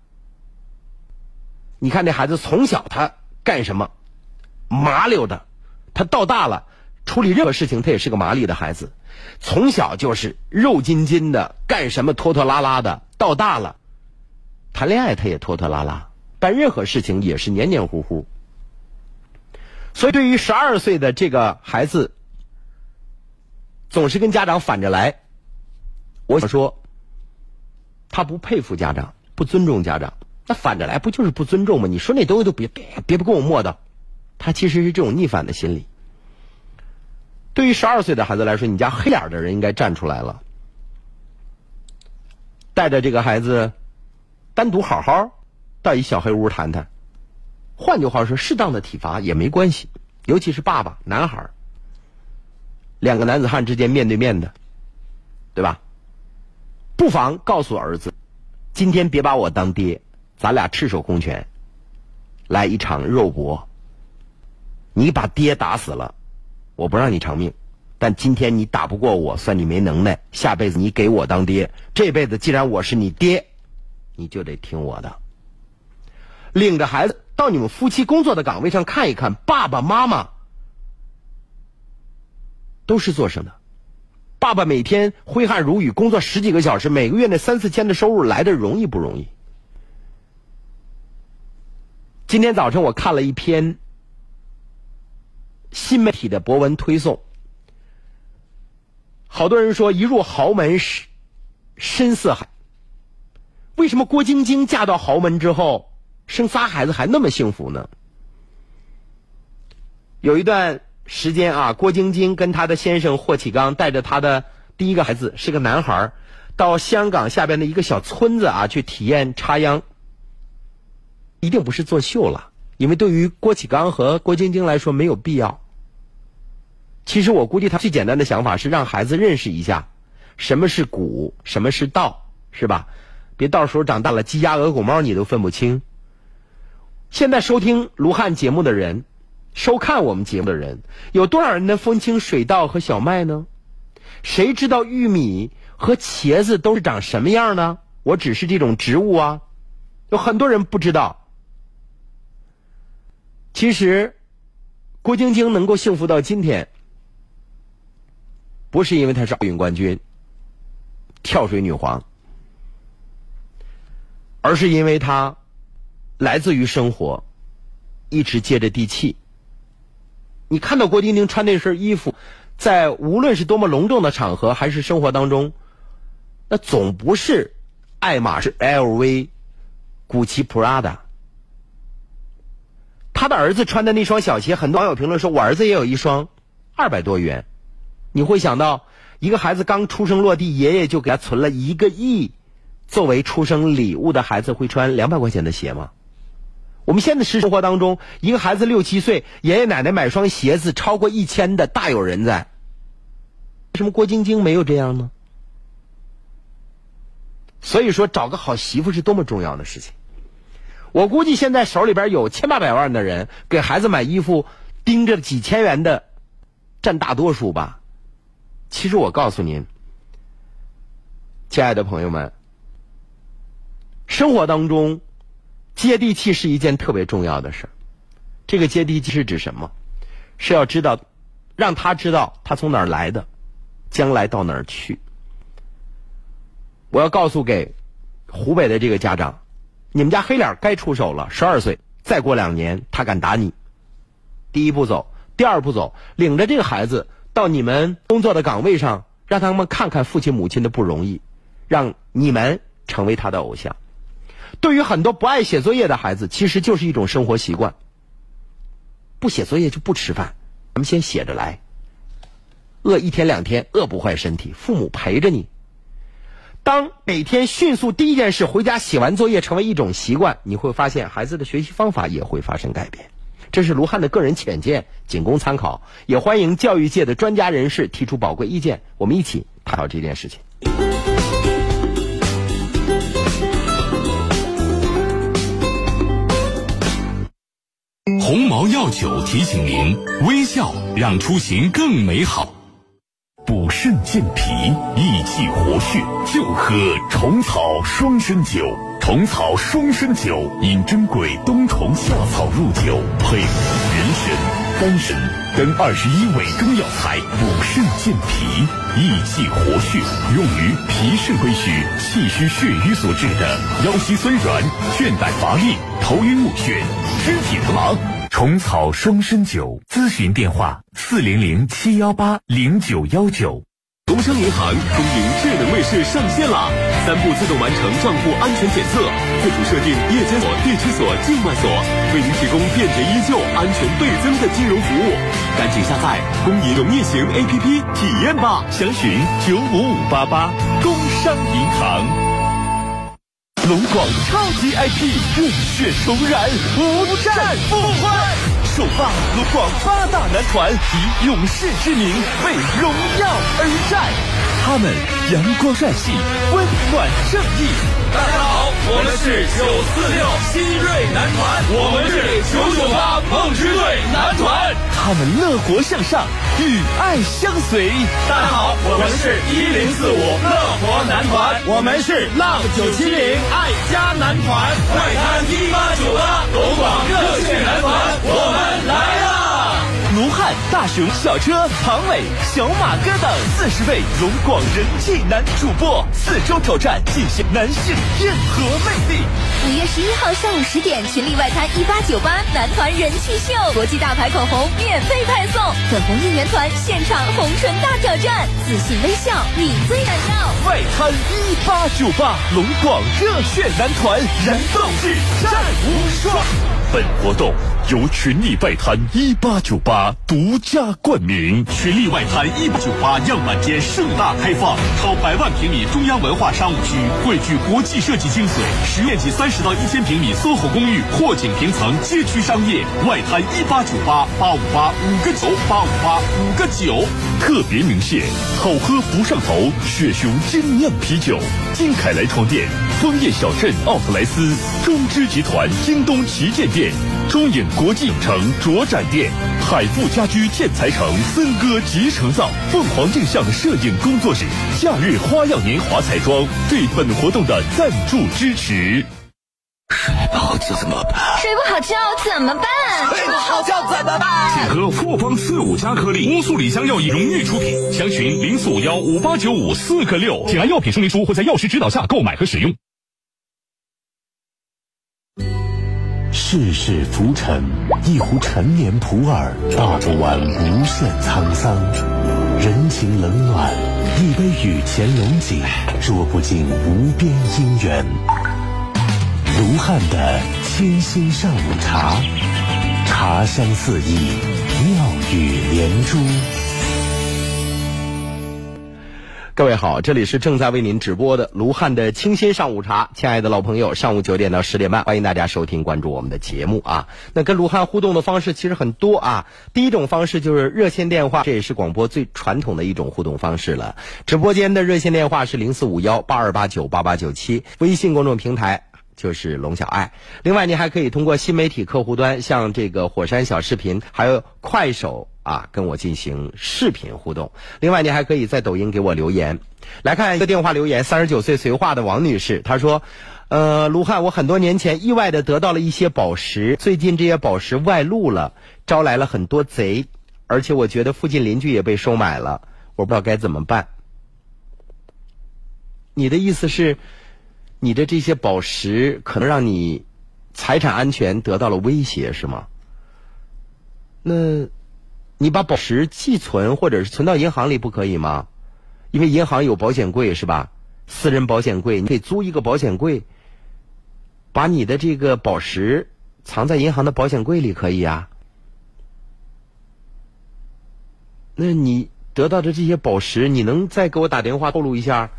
你看这孩子从小他干什么，麻溜的，他到大了。处理任何事情，他也是个麻利的孩子，从小就是肉筋筋的，干什么拖拖拉拉的。到大了，谈恋爱他也拖拖拉拉，办任何事情也是黏黏糊糊。所以，对于十二岁的这个孩子，总是跟家长反着来，我想说，他不佩服家长，不尊重家长，那反着来不就是不尊重吗？你说那东西都别别别不跟我磨叨，他其实是这种逆反的心理。对于十二岁的孩子来说，你家黑脸的人应该站出来了，带着这个孩子单独好好到一小黑屋谈谈。换句话说，适当的体罚也没关系，尤其是爸爸男孩两个男子汉之间面对面的，对吧？不妨告诉儿子，今天别把我当爹，咱俩赤手空拳来一场肉搏。你把爹打死了。我不让你偿命，但今天你打不过我，算你没能耐。下辈子你给我当爹，这辈子既然我是你爹，你就得听我的。领着孩子到你们夫妻工作的岗位上看一看，爸爸妈妈都是做什么的？爸爸每天挥汗如雨，工作十几个小时，每个月那三四千的收入来的容易不容易？今天早晨我看了一篇。新媒体的博文推送，好多人说一入豪门是深似海。为什么郭晶晶嫁到豪门之后生仨孩子还那么幸福呢？有一段时间啊，郭晶晶跟她的先生霍启刚带着他的第一个孩子是个男孩到香港下边的一个小村子啊去体验插秧，一定不是作秀了，因为对于郭启刚和郭晶晶来说没有必要。其实我估计他最简单的想法是让孩子认识一下什么是古，什么是道，是吧？别到时候长大了鸡鸭鹅狗猫你都分不清。现在收听卢汉节目的人，收看我们节目的人，有多少人能分清水稻和小麦呢？谁知道玉米和茄子都是长什么样呢？我只是这种植物啊，有很多人不知道。其实，郭晶晶能够幸福到今天。不是因为她是奥运冠军、跳水女皇，而是因为她来自于生活，一直接着地气。你看到郭晶晶穿那身衣服，在无论是多么隆重的场合，还是生活当中，那总不是爱马仕、LV、古奇、Prada。他的儿子穿的那双小鞋，很多网友评论说：“我儿子也有一双，二百多元。”你会想到，一个孩子刚出生落地，爷爷就给他存了一个亿，作为出生礼物的孩子会穿两百块钱的鞋吗？我们现在生活当中，一个孩子六七岁，爷爷奶奶买双鞋子超过一千的大有人在。为什么郭晶晶没有这样呢？所以说，找个好媳妇是多么重要的事情。我估计现在手里边有千八百万的人给孩子买衣服，盯着几千元的，占大多数吧。其实我告诉您，亲爱的朋友们，生活当中，接地气是一件特别重要的事儿。这个接地气是指什么？是要知道，让他知道他从哪儿来的，将来到哪儿去。我要告诉给湖北的这个家长，你们家黑脸该出手了。十二岁，再过两年他敢打你。第一步走，第二步走，领着这个孩子到你们工作的岗位上，让他们看看父亲母亲的不容易，让你们成为他的偶像。对于很多不爱写作业的孩子，其实就是一种生活习惯。不写作业就不吃饭，咱们先写着来。饿一天两天饿不坏身体，父母陪着你。当每天迅速第一件事回家写完作业成为一种习惯，你会发现孩子的学习方法也会发生改变。这是卢汉的个人浅见，仅供参考，也欢迎教育界的专家人士提出宝贵意见，我们一起探讨这件事情。鸿茅药酒提醒您：微笑让出行更美好。补肾健脾、益气活血，就喝虫草双参酒。虫草双参酒因珍贵冬虫夏草入酒，配人参、丹参等二十一味中药材，补肾健脾、益气活血，用于脾肾亏虚、气虚血瘀所致的腰膝酸软、倦怠乏力、头晕目眩、肢体疼麻。虫草双参酒，咨询电话：四零零七幺八零九幺九。工商银行中银智能卫士上线啦！三步自动完成账户安全检测，自主设定夜间锁、地区锁、境外锁，为您提供便捷依旧、安全倍增的金融服务。赶紧下载工银农业型 APP 体验吧！详询九五五八八。工商银行。龙广超级 IP 热血重燃，无战不欢。首发龙广八大男团以勇士之名为荣耀而战，他们阳光帅气，温暖正义。大家好，我们是九四六新锐男团，我们是九九八梦之队男团，他们乐活向上，与爱相随。大家好，我们是一零四五乐活男团，我们是浪九七零爱家男团，外滩一八九八龙广热血男团，我们。来啦！卢汉、大熊、小车、庞伟、小马哥等四十位龙广人气男主播，四周挑战，尽显男性硬核魅力。五月十一号上午十点，群力外滩一八九八男团人气秀，国际大牌口红免费派送，粉红应援团现场红唇大挑战，自信微笑，你最闪耀。外滩一八九八龙广热血男团，燃爆日战无双。本活动由群力外滩一八九八独家冠名。群力外滩一八九八样板间盛大开放，超百万平米中央文化商务区，汇聚国际设计精髓，实面积三十到一千平米 SOHO 公寓，阔景平层街区商业。外滩一八九八八五八五个九八五八五个九，特别鸣谢好喝不上头雪熊精酿啤酒，金凯莱床垫，枫叶小镇奥特莱斯，中芝集团京东旗舰。店中影国际影城卓展店，海富家居建材城森哥集成灶，凤凰印象摄影工作室，夏日花样年华彩妆对本活动的赞助支持。睡不好觉怎么办？睡不好觉怎么办？睡不好觉怎么办？请喝复方四五加颗粒，乌苏里香药业荣誉出品，详询零四五幺五八九五四个六，请按药品说明书或在药师指导下购买和使用。世事浮沉，一壶陈年普洱，道不完无限沧桑；人情冷暖，一杯雨前龙井，说不尽无边姻缘。卢汉的清新上午茶，茶香四溢，妙语连珠。各位好，这里是正在为您直播的卢汉的清新上午茶，亲爱的老朋友，上午九点到十点半，欢迎大家收听关注我们的节目啊。那跟卢汉互动的方式其实很多啊，第一种方式就是热线电话，这也是广播最传统的一种互动方式了。直播间的热线电话是零四五幺八二八九八八九七，微信公众平台。就是龙小爱，另外您还可以通过新媒体客户端，像这个火山小视频，还有快手啊，跟我进行视频互动。另外，您还可以在抖音给我留言。来看一个电话留言，三十九岁绥化的王女士，她说：“呃，卢汉，我很多年前意外的得到了一些宝石，最近这些宝石外露了，招来了很多贼，而且我觉得附近邻居也被收买了，我不知道该怎么办。你的意思是，你的这些宝石可能让你财产安全得到了威胁，是吗？那，你把宝石寄存或者是存到银行里不可以吗？因为银行有保险柜是吧？私人保险柜，你可以租一个保险柜。把你的这个宝石藏在银行的保险柜里可以啊？那你得到的这些宝石，你能再给我打电话透露一下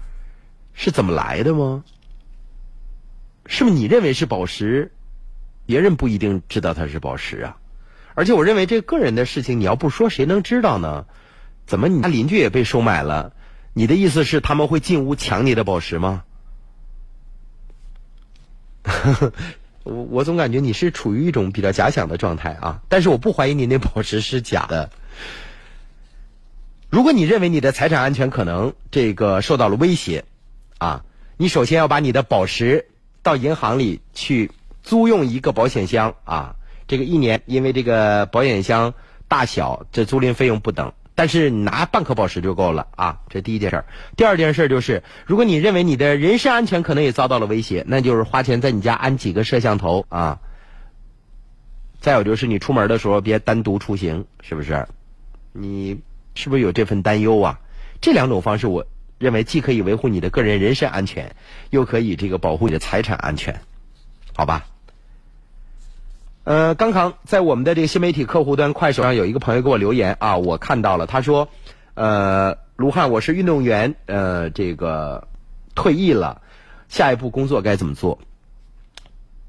是怎么来的吗？是不是你认为是宝石，别人不一定知道它是宝石啊？而且我认为这个人的事情，你要不说谁能知道呢？怎么你家邻居也被收买了？你的意思是他们会进屋抢你的宝石吗？我我总感觉你是处于一种比较假想的状态啊，但是我不怀疑你那宝石是假的。如果你认为你的财产安全可能这个受到了威胁，啊，你首先要把你的宝石到银行里去租用一个保险箱啊，这个一年因为这个保险箱大小，这租赁费用不等。但是你拿半颗宝石就够了啊！这第一件事儿。第二件事就是，如果你认为你的人身安全可能也遭到了威胁，那就是花钱在你家安几个摄像头啊。再有就是你出门的时候别单独出行，是不是？你是不是有这份担忧啊？这两种方式，我认为既可以维护你的个人人身安全，又可以这个保护你的财产安全，好吧？呃，刚刚在我们的这个新媒体客户端快手上有一个朋友给我留言啊，我看到了，他说，呃，卢汉，我是运动员，呃，这个退役了，下一步工作该怎么做？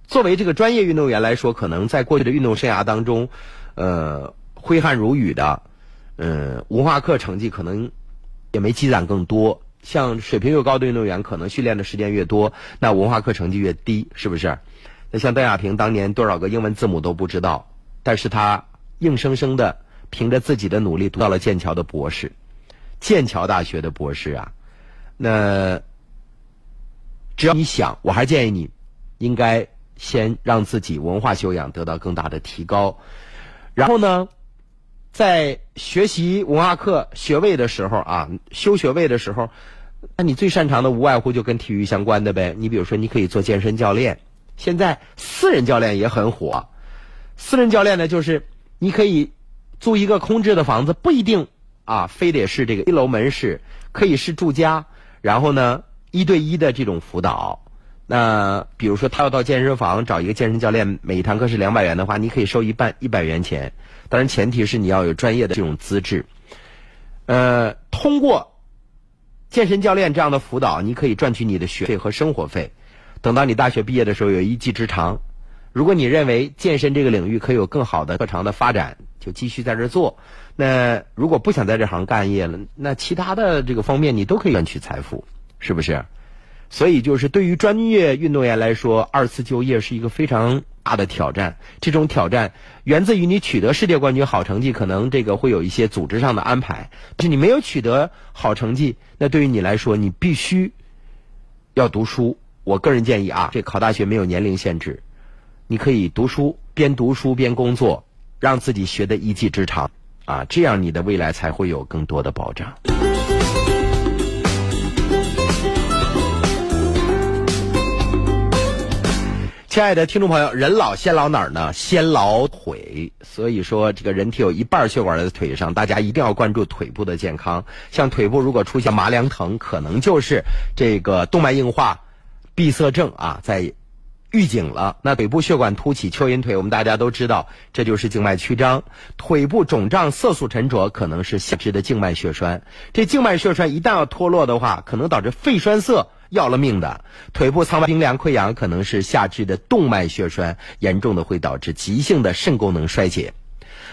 作为这个专业运动员来说，可能在过去的运动生涯当中，呃，挥汗如雨的，嗯，文化课成绩可能也没积攒更多。像水平越高的运动员，可能训练的时间越多，那文化课成绩越低，是不是？那像邓亚萍当年多少个英文字母都不知道，但是他硬生生的凭着自己的努力读到了剑桥的博士，剑桥大学的博士啊。那只要你想，我还建议你，应该先让自己文化修养得到更大的提高，然后呢，在学习文化课学位的时候啊，修学位的时候，那你最擅长的无外乎就跟体育相关的呗。你比如说，你可以做健身教练。现在私人教练也很火，私人教练呢，就是你可以租一个空置的房子，不一定啊，非得是这个一楼门市，可以是住家，然后呢，一对一的这种辅导。那比如说他要到健身房找一个健身教练，每一堂课是两百元的话，你可以收一半一百元钱，当然前提是你要有专业的这种资质。呃，通过健身教练这样的辅导，你可以赚取你的学费和生活费。等到你大学毕业的时候有一技之长，如果你认为健身这个领域可以有更好的特长的发展，就继续在这做。那如果不想在这行干业了，那其他的这个方面你都可以赚取财富，是不是？所以就是对于专业运动员来说，二次就业是一个非常大的挑战。这种挑战源自于你取得世界冠军好成绩，可能这个会有一些组织上的安排。是你没有取得好成绩，那对于你来说，你必须要读书。我个人建议啊，这考大学没有年龄限制，你可以读书，边读书边工作，让自己学的一技之长，啊，这样你的未来才会有更多的保障。亲爱的听众朋友，人老先老哪儿呢？先老腿。所以说，这个人体有一半血管在腿上，大家一定要关注腿部的健康。像腿部如果出现麻凉疼，可能就是这个动脉硬化。闭塞症啊，在预警了。那腿部血管凸起、蚯蚓腿，我们大家都知道，这就是静脉曲张。腿部肿胀、色素沉着，可能是下肢的静脉血栓。这静脉血栓一旦要脱落的话，可能导致肺栓塞，要了命的。腿部苍白冰凉溃疡，可能是下肢的动脉血栓，严重的会导致急性的肾功能衰竭。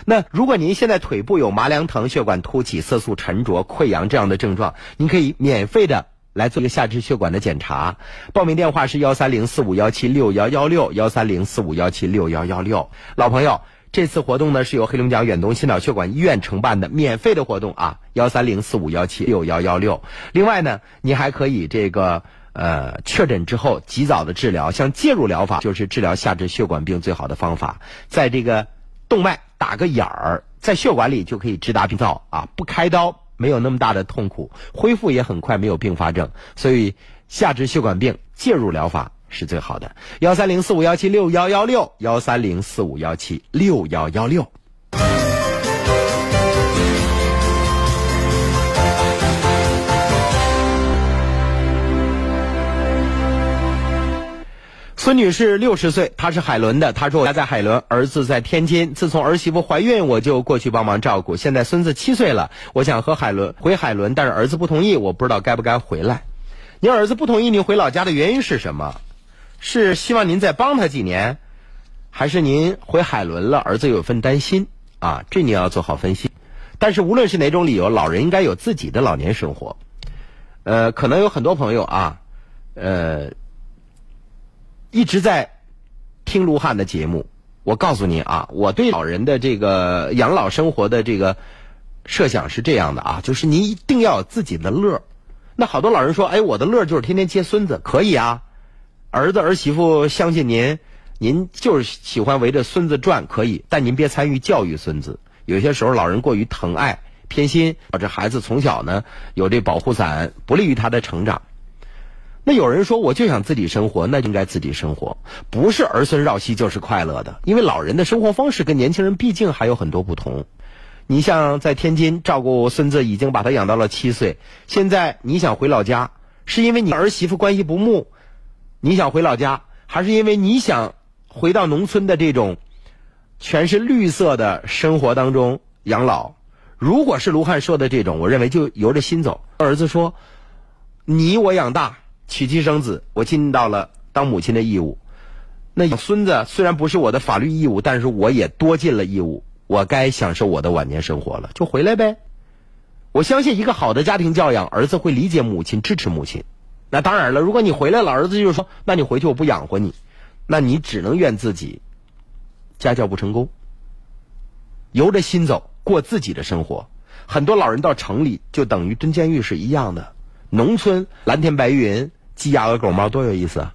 那如果您现在腿部有麻凉疼、血管凸起、色素沉着、溃疡这样的症状，您可以免费的。来做一个下肢血管的检查，报名电话是幺三零四五幺七六幺幺六幺三零四五幺七六幺幺六。老朋友，这次活动呢是由黑龙江远东心脑血管医院承办的，免费的活动啊，幺三零四五幺七六幺幺六。另外呢，你还可以这个呃，确诊之后及早的治疗，像介入疗法就是治疗下肢血管病最好的方法，在这个动脉打个眼儿，在血管里就可以直达病灶啊，不开刀，没有那么大的痛苦，恢复也很快，没有并发症，所以下肢血管病介入疗法是最好的。幺三零四五幺七六幺幺六，幺三零四五幺七六幺幺六。孙女士六十岁，她是海伦的。她说：“我家在海伦，儿子在天津。自从儿媳妇怀孕，我就过去帮忙照顾。现在孙子七岁了，我想和海伦回海伦，但是儿子不同意，我不知道该不该回来。您儿子不同意您回老家的原因是什么？是希望您再帮他几年，还是您回海伦了，儿子有份担心啊？这你要做好分析。但是无论是哪种理由，老人应该有自己的老年生活。呃，可能有很多朋友啊，呃。”一直在听卢汉的节目，我告诉您啊，我对老人的这个养老生活的这个设想是这样的啊，就是您一定要有自己的乐那好多老人说，哎，我的乐就是天天接孙子，可以啊。儿子儿媳妇相信您，您就是喜欢围着孙子转，可以，但您别参与教育孙子。有些时候老人过于疼爱偏心，导致孩子从小呢有这保护伞，不利于他的成长。那有人说，我就想自己生活，那就应该自己生活，不是儿孙绕膝就是快乐的。因为老人的生活方式跟年轻人毕竟还有很多不同。你像在天津照顾孙子，已经把他养到了七岁，现在你想回老家，是因为你儿媳妇关系不睦，你想回老家，还是因为你想回到农村的这种全是绿色的生活当中养老？如果是卢汉说的这种，我认为就由着心走。儿子说：“你我养大。”娶妻生子，我尽到了当母亲的义务。那养孙子虽然不是我的法律义务，但是我也多尽了义务。我该享受我的晚年生活了，就回来呗。我相信一个好的家庭教养，儿子会理解母亲，支持母亲。那当然了，如果你回来了，儿子就是说：“那你回去我不养活你。”那你只能怨自己家教不成功。由着心走，过自己的生活。很多老人到城里就等于蹲监狱是一样的。农村蓝天白云。鸡鸭鹅狗猫多有意思啊！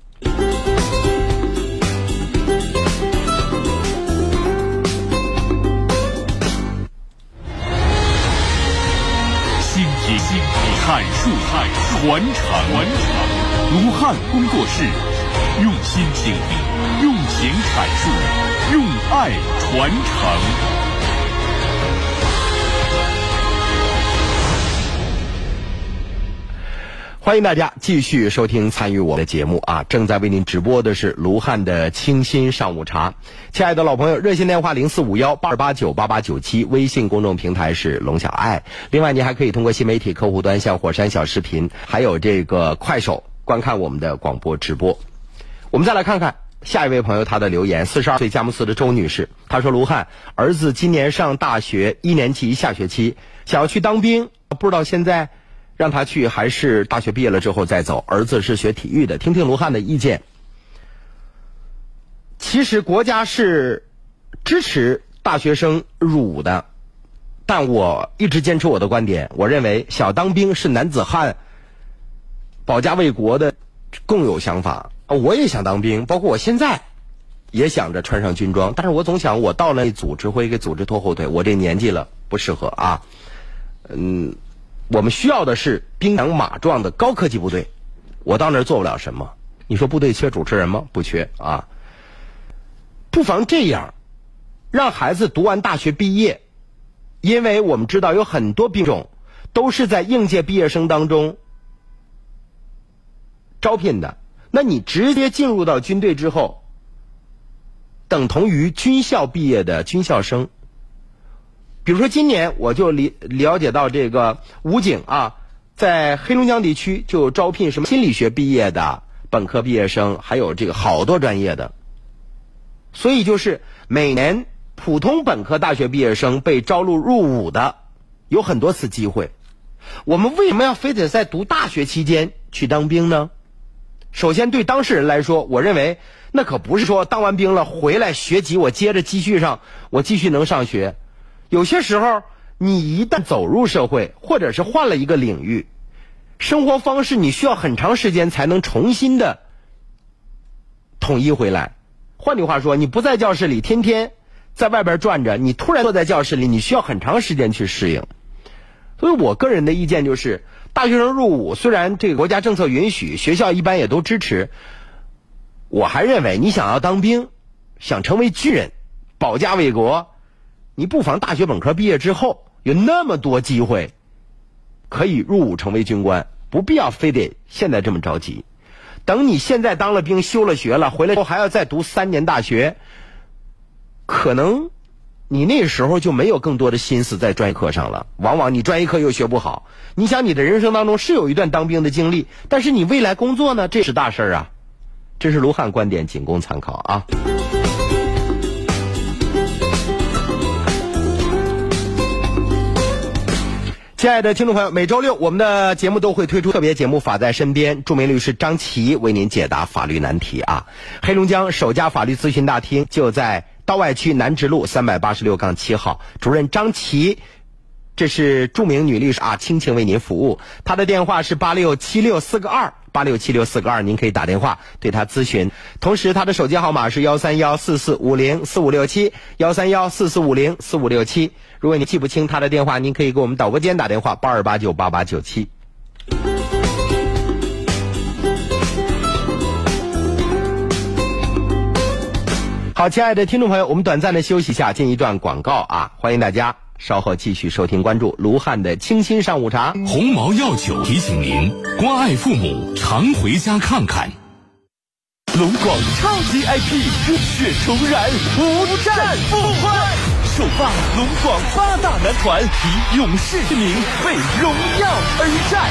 心体心体阐述传承传承，卢汉工作室用心倾听，用情阐述，用爱传承。欢迎大家继续收听参与我的节目啊！正在为您直播的是卢汉的清新上午茶。亲爱的老朋友，热线电话零四五幺八二八九八八九七，微信公众平台是龙小爱。另外，您还可以通过新媒体客户端，像火山小视频，还有这个快手，观看我们的广播直播。我们再来看看下一位朋友他的留言：四十二岁佳木斯的周女士，她说：“卢汉，儿子今年上大学一年级下学期，想要去当兵，不知道现在。”让他去还是大学毕业了之后再走？儿子是学体育的，听听卢汉的意见。其实国家是支持大学生入伍的，但我一直坚持我的观点。我认为小当兵是男子汉保家卫国的共有想法。我也想当兵，包括我现在也想着穿上军装，但是我总想我到了组织会给组织拖后腿。我这年纪了不适合啊，嗯。我们需要的是兵强马壮的高科技部队，我到那儿做不了什么。你说部队缺主持人吗？不缺啊。不妨这样，让孩子读完大学毕业，因为我们知道有很多兵种都是在应届毕业生当中招聘的。那你直接进入到军队之后，等同于军校毕业的军校生。比如说，今年我就了了解到这个武警啊，在黑龙江地区就招聘什么心理学毕业的本科毕业生，还有这个好多专业的。所以就是每年普通本科大学毕业生被招录入伍的有很多次机会。我们为什么要非得在读大学期间去当兵呢？首先，对当事人来说，我认为那可不是说当完兵了回来学籍，我接着继续上，我继续能上学。有些时候，你一旦走入社会，或者是换了一个领域，生活方式你需要很长时间才能重新的统一回来。换句话说，你不在教室里，天天在外边转着，你突然坐在教室里，你需要很长时间去适应。所以我个人的意见就是，大学生入伍，虽然这个国家政策允许，学校一般也都支持，我还认为你想要当兵，想成为军人，保家卫国，你不妨大学本科毕业之后，有那么多机会。可以入伍成为军官，不必要非得现在这么着急。等你现在当了兵、休了学了，回来后还要再读三年大学，可能你那时候就没有更多的心思在专业课上了。往往你专业课又学不好，你想你的人生当中是有一段当兵的经历，但是你未来工作呢，这是大事儿啊。这是卢汉观点，仅供参考啊。亲爱的听众朋友，每周六我们的节目都会推出特别节目《法在身边》，著名律师张琪为您解答法律难题啊。黑龙江首家法律咨询大厅就在道外区南直路三百八十六杠七号，主任张琪，这是著名女律师啊，倾情为您服务。她的电话是八六七六四个二。八六七六四个二，您可以打电话对他咨询。同时，他的手机号码是幺三幺四四五零四五六七，幺三幺四四五零四五六七。如果你记不清他的电话，您可以给我们导播间打电话八二八九八八九七。好，亲爱的听众朋友，我们短暂的休息一下，进一段广告啊，欢迎大家。稍后继续收听关注卢汉的清新上午茶。鸿茅药酒提醒您：关爱父母，常回家看看。龙广超级 IP 热血重燃，无战不欢。首发龙广八大男团，以勇士之名为荣耀而战。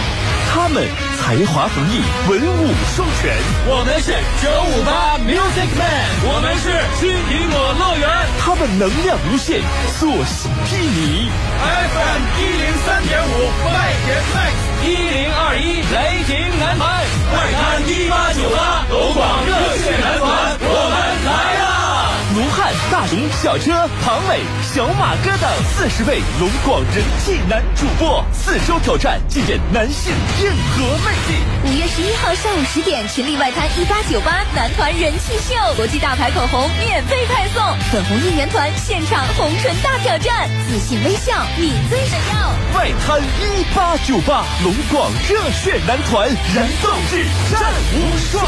他们才华横溢，文武双全。我们是九五八 Music Man，我们是新苹果乐园。他们能量无限，作息披靡。FM 一零三点五，麦田 Max 一零二一，雷霆男团，快看一八九八，龙广热血男团，我们来了。卢汉、大熊、小车、庞伟、小马哥等四十位龙广人气男主播，四周挑战，尽显男性硬核魅力。五月十一号上午十点，群力外滩一八九八男团人气秀，国际大牌口红免费派送，粉红应援团现场红唇大挑战，自信微笑，你最闪耀。外滩一八九八龙广热血男团，燃动至战无双。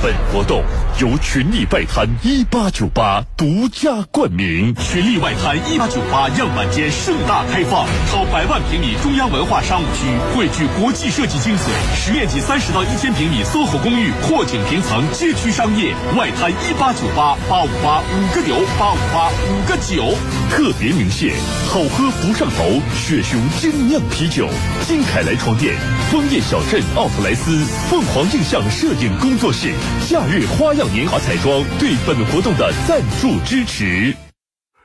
本活动。由群力外滩一八九八独家冠名，群力外滩一八九八样板间盛大开放，超百万平米中央文化商务区，汇聚国际设计精髓，实面积三十到一千平米 SOHO 公寓，阔景平层，街区商业。外滩一八九八八五八五个九八五八五个九，特别鸣谢好喝不上头雪熊精酿啤酒，金凯莱床垫，枫叶小镇奥特莱斯，凤凰印象摄影工作室，夏日花样。年华彩妆对本活动的赞助支持。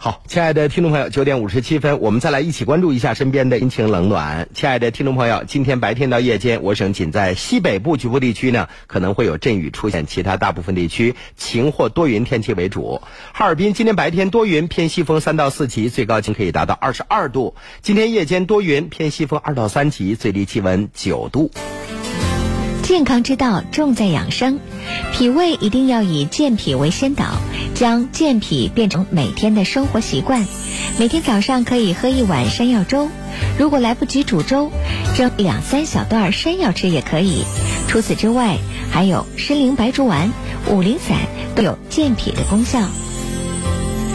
好，亲爱的听众朋友，九点五十七分，我们再来一起关注一下身边的阴晴冷暖。亲爱的听众朋友，今天白天到夜间，我省仅在西北部局部地区呢可能会有阵雨出现，其他大部分地区晴或多云天气为主。哈尔滨今天白天多云，偏西风三到四级，最高气可以达到二十二度。今天夜间多云，偏西风二到三级，最低气温九度。健康之道重在养生，脾胃一定要以健脾为先导，将健脾变成每天的生活习惯。每天早上可以喝一碗山药粥，如果来不及煮粥，蒸两三小段山药吃也可以。除此之外，还有参苓白术丸、五苓散都有健脾的功效。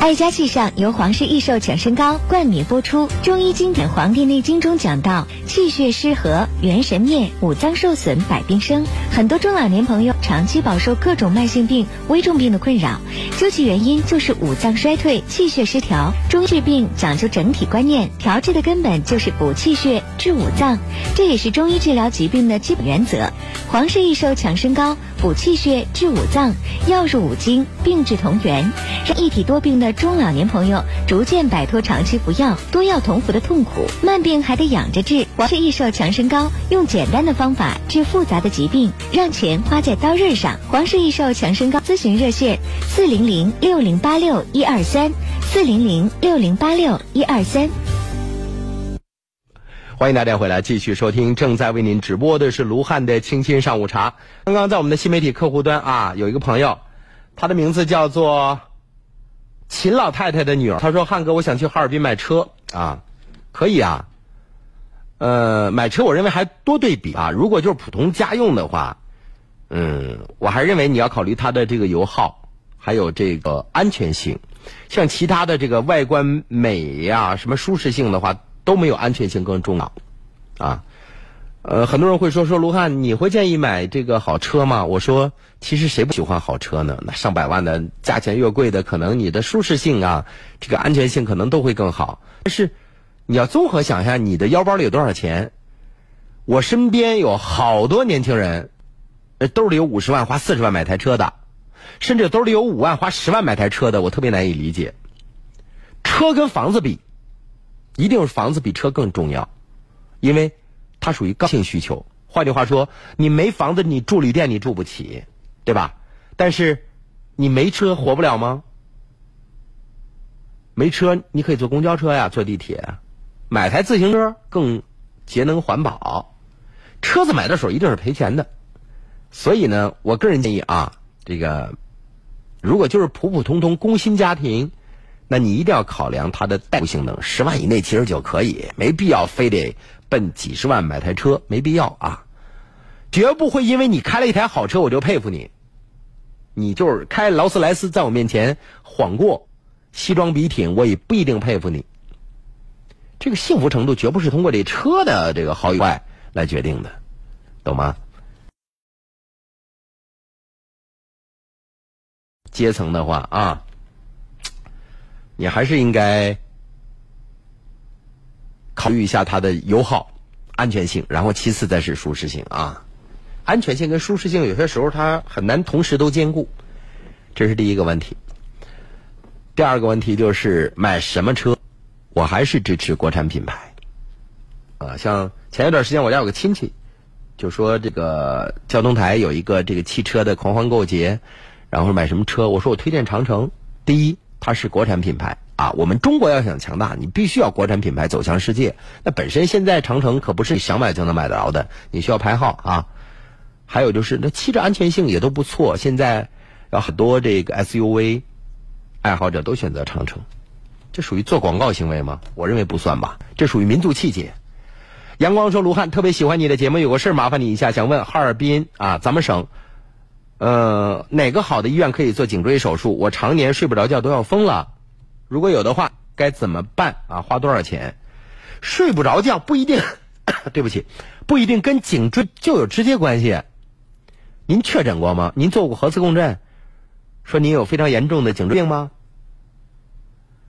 爱家气象由皇氏益寿强身膏冠名播出。中医经典《黄帝内经》中讲到，气血失和，元神灭，五脏受损，百病生。很多中老年朋友长期饱受各种慢性病、危重病的困扰，究其原因就是五脏衰退、气血失调。中医治病讲究整体观念，调治的根本就是补气血、治五脏。这也是中医治疗疾病的基本原则。黄氏益寿强身膏补气血、治五脏，药入五经，病治同源，让一体多病的中老年朋友逐渐摆脱长期服药、多药同服的痛苦。慢病还得养着治，黄氏益寿强身膏用简单的方法治复杂的疾病，让钱花在刀刃上。黄氏益寿强身膏咨询热线：四零零六零八六一二三，四零零六零八六一二三。欢迎大家回来，继续收听正在为您直播的是卢汉的清新上午茶。刚刚在我们的新媒体客户端啊，有一个朋友，他的名字叫做秦老太太的女儿，她说：“汉哥，我想去哈尔滨买车啊，可以啊。呃，买车我认为还多对比啊。如果就是普通家用的话，嗯，我还认为你要考虑它的这个油耗，还有这个安全性。像其他的这个外观美呀、什么舒适性的话。”都没有安全性更重要，啊，呃，很多人会说说卢汉，你会建议买这个好车吗？我说，其实谁不喜欢好车呢？那上百万的价钱越贵的，可能你的舒适性啊，这个安全性可能都会更好。但是，你要综合想一下，你的腰包里有多少钱？我身边有好多年轻人，呃兜里有五十万花四十万买台车的，甚至兜里有五万花十万买台车的，我特别难以理解。车跟房子比。一定是房子比车更重要，因为它属于刚性需求。换句话说，你没房子，你住旅店你住不起，对吧？但是你没车活不了吗？没车你可以坐公交车呀，坐地铁，买台自行车更节能环保。车子买的时候一定是赔钱的，所以呢，我个人建议啊，这个如果就是普普通通工薪家庭。那你一定要考量它的代步性能，十万以内其实就可以，没必要非得奔几十万买台车，没必要啊！绝不会因为你开了一台好车我就佩服你，你就是开劳斯莱斯在我面前晃过，西装笔挺，我也不一定佩服你。这个幸福程度绝不是通过这车的这个好与坏来决定的，懂吗？阶层的话啊。你还是应该考虑一下它的油耗、安全性，然后其次再是舒适性啊。安全性跟舒适性有些时候它很难同时都兼顾，这是第一个问题。第二个问题就是买什么车，我还是支持国产品牌。啊，像前一段时间我家有个亲戚，就说这个交通台有一个这个汽车的狂欢购节，然后买什么车？我说我推荐长城。第一。它是国产品牌啊！我们中国要想强大，你必须要国产品牌走向世界。那本身现在长城可不是你想买就能买得着的，你需要排号啊。还有就是那汽车安全性也都不错，现在有很多这个 SUV 爱好者都选择长城，这属于做广告行为吗？我认为不算吧，这属于民族气节。阳光说：“卢汉特别喜欢你的节目，有个事儿麻烦你一下，想问哈尔滨啊，咱们省。”呃，哪个好的医院可以做颈椎手术？我常年睡不着觉，都要疯了。如果有的话，该怎么办啊？花多少钱？睡不着觉不一定，对不起，不一定跟颈椎就有直接关系。您确诊过吗？您做过核磁共振？说您有非常严重的颈椎病吗？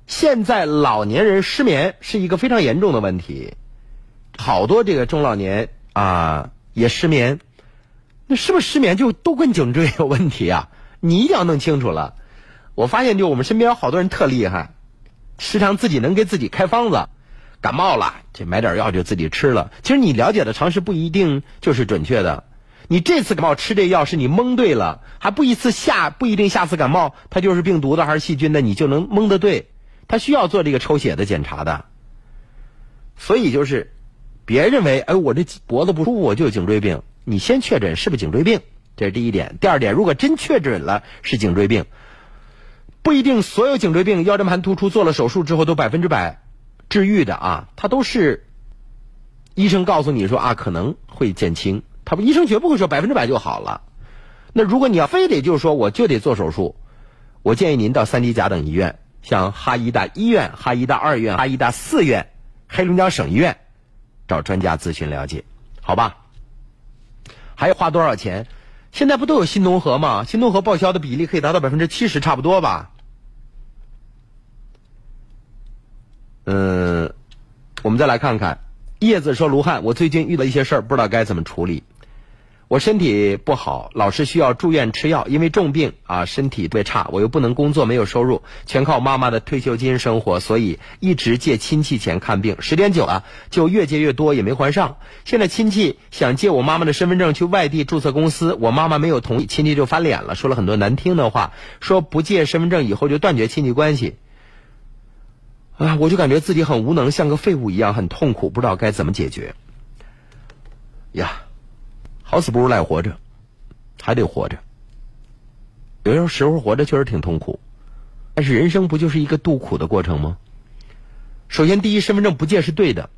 现在老年人失眠是一个非常严重的问题，好多这个中老年啊也失眠。那是不是失眠就都跟颈椎有问题啊？你一定要弄清楚了。我发现就我们身边有好多人特厉害，时常自己能给自己开方子，感冒了这买点药就自己吃了。其实你了解的常识不一定就是准确的。你这次感冒吃这药是你蒙对了，还不一次下不一定下次感冒它就是病毒的还是细菌的，你就能蒙的对。他需要做这个抽血的检查的。所以就是别认为哎我这脖子不舒服我就有颈椎病。你先确诊是不是颈椎病？这是第一点。第二点，如果真确诊了是颈椎病，不一定所有颈椎病腰间盘突出做了手术之后都百分之百治愈的啊。它都是医生告诉你说啊可能会减轻，他不医生绝不会说百分之百就好了。那如果你要非得就是说我就得做手术，我建议您到三级甲等医院，像哈医大一院、哈医大二院、哈医大四院、黑龙江省医院找专家咨询了解，好吧？还要花多少钱？现在不都有新农合吗？新农合报销的比例可以达到百分之七十，差不多吧？嗯，我们再来看看，叶子说：“卢汉，我最近遇到一些事儿，不知道该怎么处理。我身体不好，老是需要住院吃药，因为重病啊，身体特别差，我又不能工作，没有收入，全靠妈妈的退休金生活，所以一直借亲戚钱看病，时间久了就越借越多，也没还上。现在亲戚想借我妈妈的身份证去外地注册公司，我妈妈没有同意，亲戚就翻脸了，说了很多难听的话，说不借身份证以后就断绝亲戚关系。啊，我就感觉自己很无能，像个废物一样，很痛苦，不知道该怎么解决。呀，好死不如赖活着，还得活着。有时候时候活着确实挺痛苦，但是人生不就是一个度苦的过程吗？首先，第一，身份证不借是对的。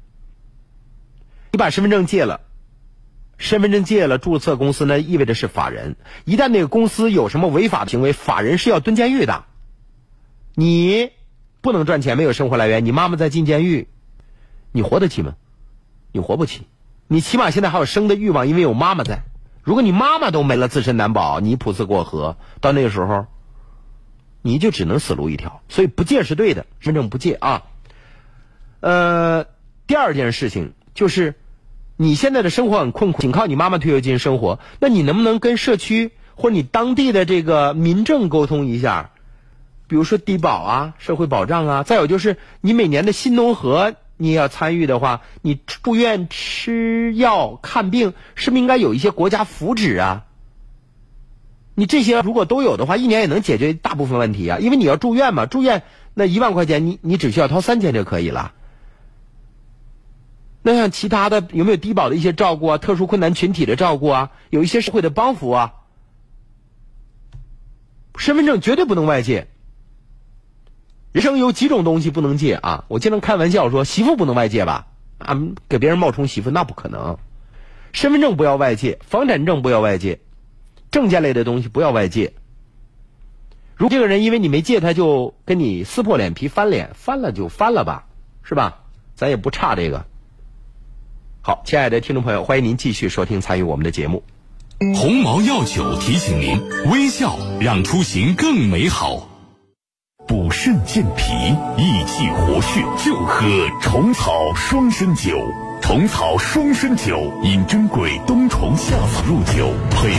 你把身份证借了，身份证借了，注册公司呢，意味着是法人。一旦那个公司有什么违法行为，法人是要蹲监狱的。你。不能赚钱，没有生活来源，你妈妈在进监狱，你活得起吗？你活不起。你起码现在还有生的欲望，因为有妈妈在。如果你妈妈都没了，自身难保，你普次过河，到那个时候，你就只能死路一条。所以不借是对的，真正不借啊。呃，第二件事情就是，你现在的生活很困苦，仅靠你妈妈退休金生活，那你能不能跟社区或者你当地的这个民政沟通一下？比如说低保啊，社会保障啊，再有就是你每年的新农合你也要参与的话，你住院吃药看病是不是应该有一些国家福祉啊？你这些如果都有的话，一年也能解决大部分问题啊。因为你要住院嘛，住院那一万块钱，你你只需要掏三千就可以了。那像其他的有没有低保的一些照顾啊？特殊困难群体的照顾啊？有一些社会的帮扶啊？身份证绝对不能外借。人生有几种东西不能借啊！我经常开玩笑说，媳妇不能外借吧？啊，给别人冒充媳妇那不可能。身份证不要外借，房产证不要外借，证件类的东西不要外借。如这个人因为你没借他，就跟你撕破脸皮翻脸，翻了就翻了吧，是吧？咱也不差这个。好，亲爱的听众朋友，欢迎您继续收听参与我们的节目。鸿茅药酒提醒您：微笑让出行更美好。补肾健脾、益气活血，就喝虫草双参酒。虫草双参酒因珍贵冬虫夏草入酒，配人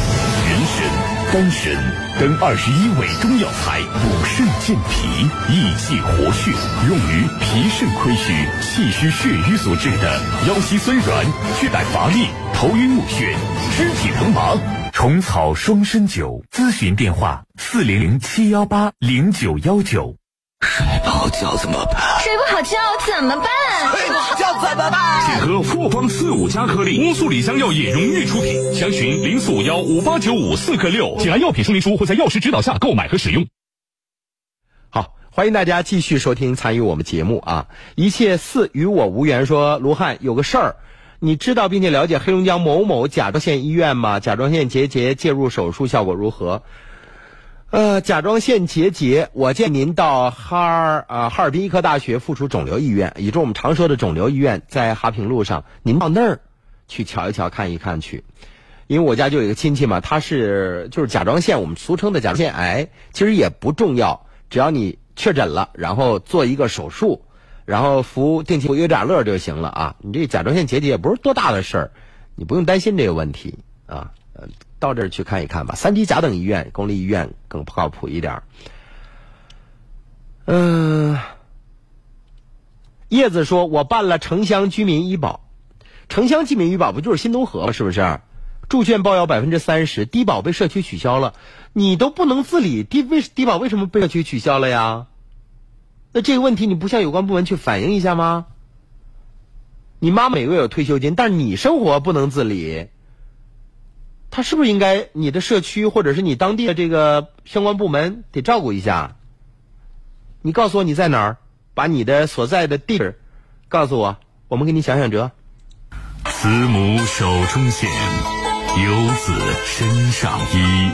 参、丹参等二十一味中药材，补肾健脾、益气活血，用于脾肾亏虚、气虚血瘀所致的腰膝酸软、血胆乏力、头晕目眩、肢体疼麻。虫草双参酒，咨询电话：四零零七幺八零九幺九。睡不好觉怎么办？睡不好觉怎么办？睡不好觉怎么办？请喝复方四五加颗粒，乌苏里香药业荣誉出品。详询零四五幺五八九五四个六，请按药品说明书或在药师指导下购买和使用。好，欢迎大家继续收听参与我们节目啊！一切似与我无缘。说卢汉有个事儿。你知道并且了解黑龙江某某甲状腺医院吗？甲状腺结节介入手术效果如何？呃，甲状腺结节，我建议您到哈尔啊哈尔滨医科大学附属肿瘤医院，也就是我们常说的肿瘤医院，在哈平路上，您到那儿去瞧一瞧、看一看去。因为我家就有一个亲戚嘛，他是就是甲状腺，我们俗称的甲状腺癌，其实也不重要，只要你确诊了，然后做一个手术。然后服定期服优点乐就行了啊！你这甲状腺结节也不是多大的事儿，你不用担心这个问题啊。呃，到这儿去看一看吧。三级甲等医院、公立医院更靠谱一点。嗯，叶子说：“我办了城乡居民医保，城乡居民医保不就是新东河吗？是不是？住院报销百分之三十，低保被社区取消了，你都不能自理，低为低保为什么被社区取消了呀？”那这个问题你不向有关部门去反映一下吗？你妈每个月有退休金，但是你生活不能自理，他是不是应该你的社区或者是你当地的这个相关部门得照顾一下？你告诉我你在哪儿，把你的所在的地址告诉我，我们给你想想辙。慈母手中线，游子身上衣，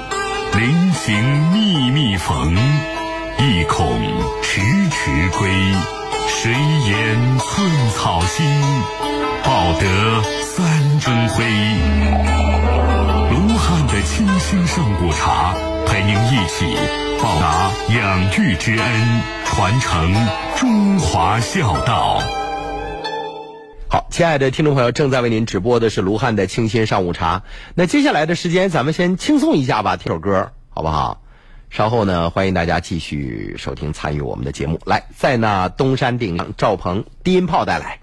临行密密缝。意恐迟迟归，谁言寸草心，报得三春晖。卢汉的清新上古茶，陪您一起报答养育之恩，传承中华孝道。好，亲爱的听众朋友，正在为您直播的是卢汉的清新上午茶。那接下来的时间，咱们先轻松一下吧，听首歌，好不好？稍后呢，欢迎大家继续收听参与我们的节目。来，在那东山顶上，赵鹏低音炮带来。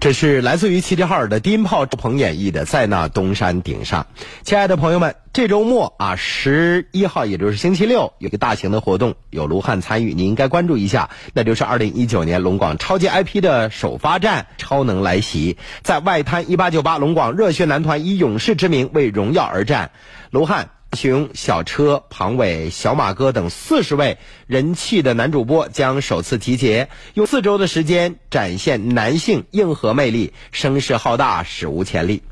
这是来自于齐齐哈尔的低音炮周鹏演绎的《在那东山顶上》。亲爱的朋友们，这周末啊，十一号也就是星期六，有个大型的活动，有卢汉参与，你应该关注一下，那就是二零一九年龙广超级 IP 的首发站——超能来袭，在外滩一八九八龙广热血男团以勇士之名为荣耀而战。卢汉熊、小车、庞伟、小马哥等四十位人气的男主播将首次集结，用四周的时间展现男性硬核魅力，声势浩大，史无前例。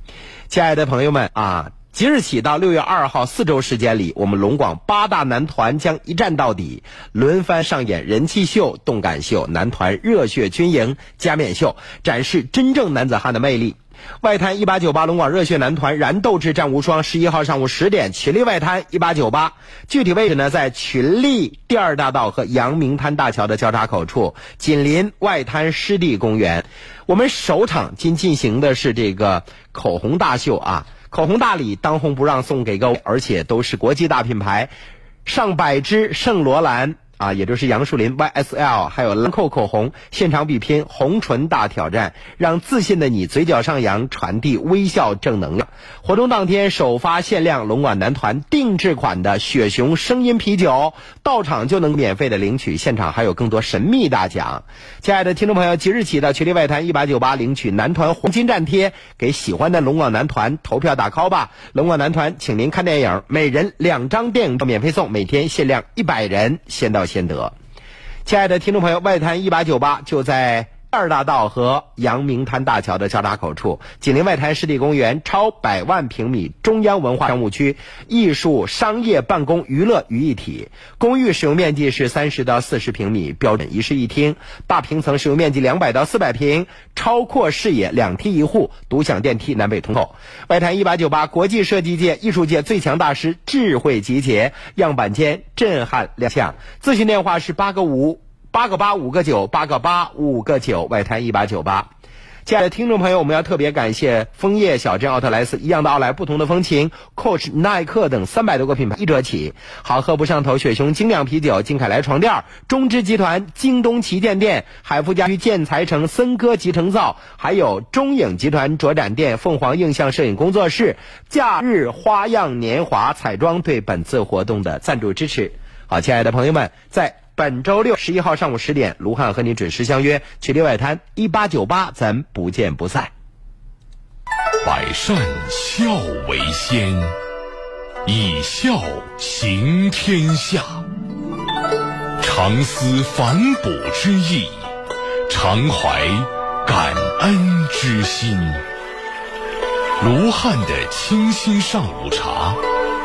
亲爱的朋友们啊！即日起到六月二号四周时间里，我们龙广八大男团将一战到底，轮番上演人气秀、动感秀、男团热血军营、加冕秀，展示真正男子汉的魅力。外滩一八九八龙广热血男团燃斗志战无双，十一号上午十点，群力外滩一八九八，具体位置呢在群力第二大道和阳明滩大桥的交叉口处，紧邻外滩湿地公园。我们首场今进行的是这个口红大秀啊。口红大礼，当红不让送给各位，而且都是国际大品牌，上百支圣罗兰。啊，也就是杨树林 YSL，还有兰蔻口红，现场比拼红唇大挑战，让自信的你嘴角上扬，传递微笑正能量。活动当天首发限量龙广男团定制款的雪熊声音啤酒，到场就能免费的领取，现场还有更多神秘大奖。亲爱的听众朋友，即日起到群里外滩一八九八领取男团黄金站贴，给喜欢的龙广男团投票打 call 吧。龙广男团请您看电影，每人两张电影票免费送，每天限量一百人，先到。先得，亲爱的听众朋友，外滩一八九八就在二大道和阳明滩大桥的交叉口处，紧邻外滩湿地公园，超百万平米中央文化商务区，艺术、商业、办公、娱乐于一体。公寓使用面积是三十到四十平米，标准一室一厅，大平层使用面积两百到四百平，超阔视野，两梯一户，独享电梯，南北通透。外滩一八九八国际设计界、艺术界最强大师智慧集结，样板间震撼亮相。咨询电话是八个五。八个八五个九，八个八五个九，外滩一八九八。亲爱的听众朋友，我们要特别感谢枫叶小镇奥特莱斯一样的奥莱，不同的风情，Coach、耐克等三百多个品牌一折起。好喝不上头，雪熊精酿啤酒，金凯莱床垫，中芝集团，京东旗舰店，海富家居建材城，森歌集成灶，还有中影集团卓展店，凤凰映像摄影工作室，假日花样年华彩妆对本次活动的赞助支持。好，亲爱的朋友们，在。本周六十一号上午十点，卢汉和你准时相约去里外滩一八九八，咱不见不散。百善孝为先，以孝行天下。常思反哺之意，常怀感恩之心。卢汉的清新上午茶，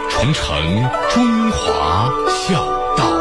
传承中华孝道。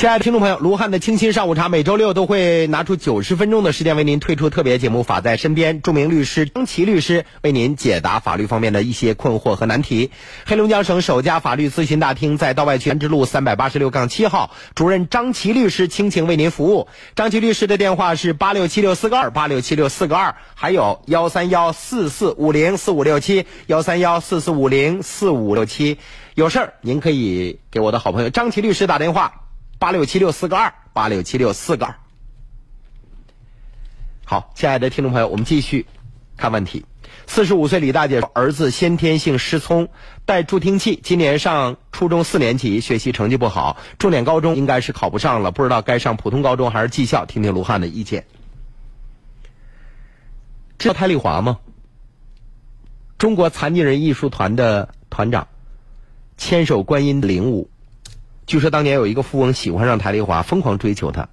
亲爱的听众朋友，卢汉的清新上午茶每周六都会拿出九十分钟的时间为您推出特别节目《法在身边》，著名律师张琪律师为您解答法律方面的一些困惑和难题。黑龙江省首家法律咨询大厅在道外区安之路三百八十六杠七号，主任张琪律师倾情为您服务。张琪律师的电话是八六七六四个二八六七六四个二，还有幺三幺四四五零四五六七幺三幺四四五零四五六七。有事儿您可以给我的好朋友张琪律师打电话。八六七六四个二，八六七六四个二。好，亲爱的听众朋友，我们继续看问题。四十五岁李大姐说，儿子先天性失聪，带助听器，今年上初中四年级，学习成绩不好，重点高中应该是考不上了，不知道该上普通高中还是技校？听听卢汉的意见。知道泰丽华吗？中国残疾人艺术团的团长，千手观音领舞。据说当年有一个富翁喜欢上台丽华，疯狂追求她，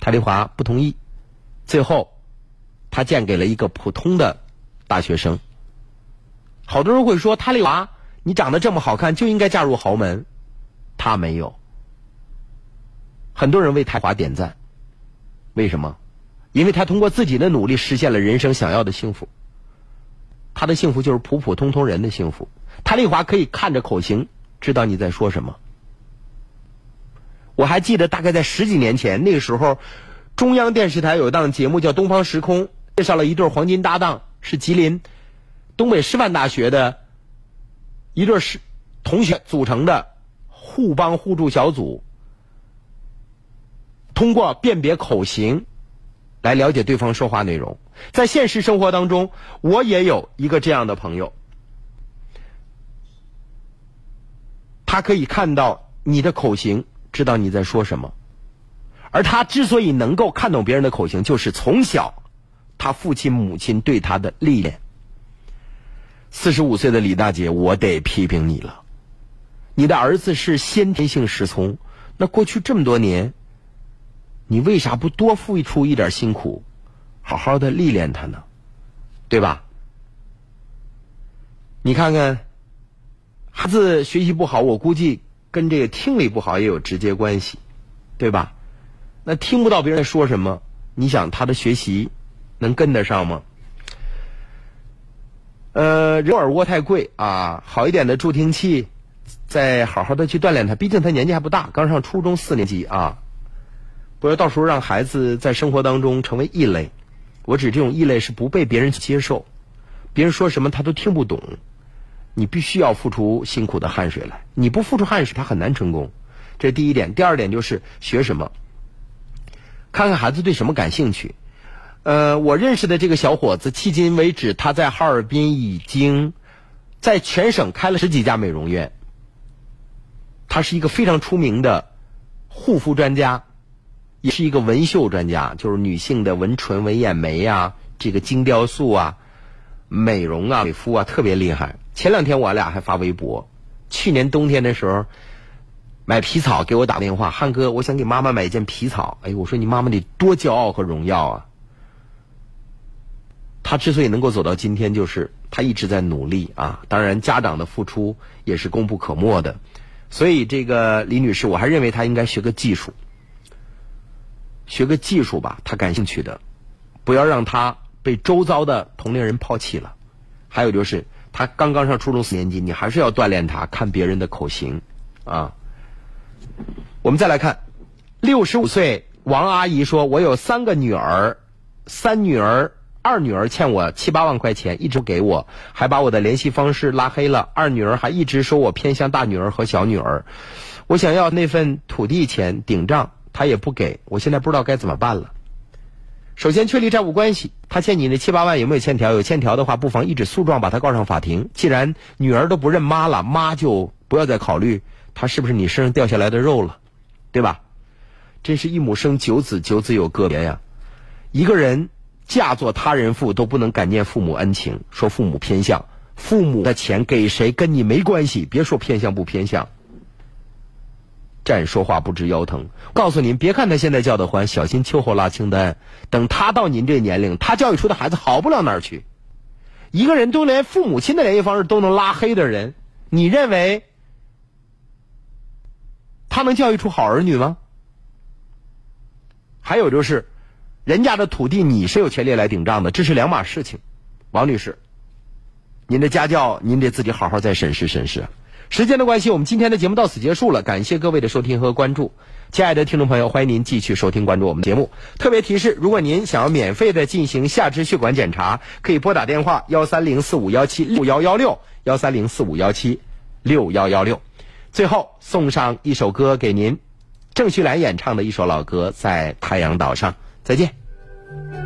台丽华不同意，最后，他嫁给了一个普通的大学生。好多人会说，台丽华，你长得这么好看，就应该嫁入豪门。他没有。很多人为台华点赞，为什么？因为他通过自己的努力实现了人生想要的幸福。他的幸福就是普普通通人的幸福。台丽华可以看着口型知道你在说什么。我还记得，大概在十几年前，那个时候，中央电视台有一档节目叫《东方时空》，介绍了一对黄金搭档，是吉林东北师范大学的一对是同学组成的互帮互助小组，通过辨别口型来了解对方说话内容。在现实生活当中，我也有一个这样的朋友，他可以看到你的口型。知道你在说什么，而他之所以能够看懂别人的口型，就是从小他父亲母亲对他的历练。四十五岁的李大姐，我得批评你了。你的儿子是先天性失聪，那过去这么多年，你为啥不多付出一点辛苦，好好的历练他呢？对吧？你看看，孩子学习不好，我估计跟这个听力不好也有直接关系，对吧？那听不到别人说什么，你想他的学习能跟得上吗？呃，人耳蜗太贵啊，好一点的助听器，再好好的去锻炼他。毕竟他年纪还不大，刚上初中四年级啊，不要到时候让孩子在生活当中成为异类。我指这种异类是不被别人接受，别人说什么他都听不懂。你必须要付出辛苦的汗水来，你不付出汗水，他很难成功。这是第一点。第二点就是学什么，看看孩子对什么感兴趣。呃，我认识的这个小伙子，迄今为止，他在哈尔滨已经在全省开了十几家美容院。他是一个非常出名的护肤专家，也是一个纹绣专家，就是女性的纹唇、纹眼眉啊，这个精雕塑啊、美容啊、美肤啊，特别厉害。前两天我俩还发微博，去年冬天的时候买皮草给我打电话，汉哥，我想给妈妈买一件皮草。哎，我说你妈妈得多骄傲和荣耀啊！他之所以能够走到今天，就是他一直在努力啊。当然，家长的付出也是功不可没的。所以，这个李女士，我还认为她应该学个技术，学个技术吧，她感兴趣的，不要让她被周遭的同龄人抛弃了。还有就是，他刚刚上初中四年级，你还是要锻炼他看别人的口型啊。我们再来看，六十五岁王阿姨说：“我有三个女儿，三女儿。”二女儿欠我七八万块钱，一直给我，还把我的联系方式拉黑了。二女儿还一直说我偏向大女儿和小女儿。我想要那份土地钱顶账，他也不给我，现在不知道该怎么办了。首先确立债务关系，他欠你那七八万有没有欠条？有欠条的话，不妨一纸诉状把他告上法庭。既然女儿都不认妈了，妈就不要再考虑他是不是你身上掉下来的肉了，对吧？真是一母生九子，九子有个别呀。一个人。嫁作他人妇都不能感念父母恩情，说父母偏向，父母的钱给谁跟你没关系，别说偏向不偏向。站说话不知腰疼，告诉您，别看他现在叫的欢，小心秋后拉清单。等他到您这年龄，他教育出的孩子好不了哪儿去。一个人都连父母亲的联系方式都能拉黑的人，你认为他能教育出好儿女吗？还有就是。人家的土地你是有权利来顶账的，这是两码事情，王女士，您的家教您得自己好好再审视审视。时间的关系，我们今天的节目到此结束了，感谢各位的收听和关注，亲爱的听众朋友，欢迎您继续收听关注我们节目。特别提示，如果您想要免费的进行下肢血管检查，可以拨打电话幺三零四五幺七六幺幺六幺三零四五幺七六幺幺六。最后送上一首歌给您，郑绪岚演唱的一首老歌《在太阳岛上》。再见。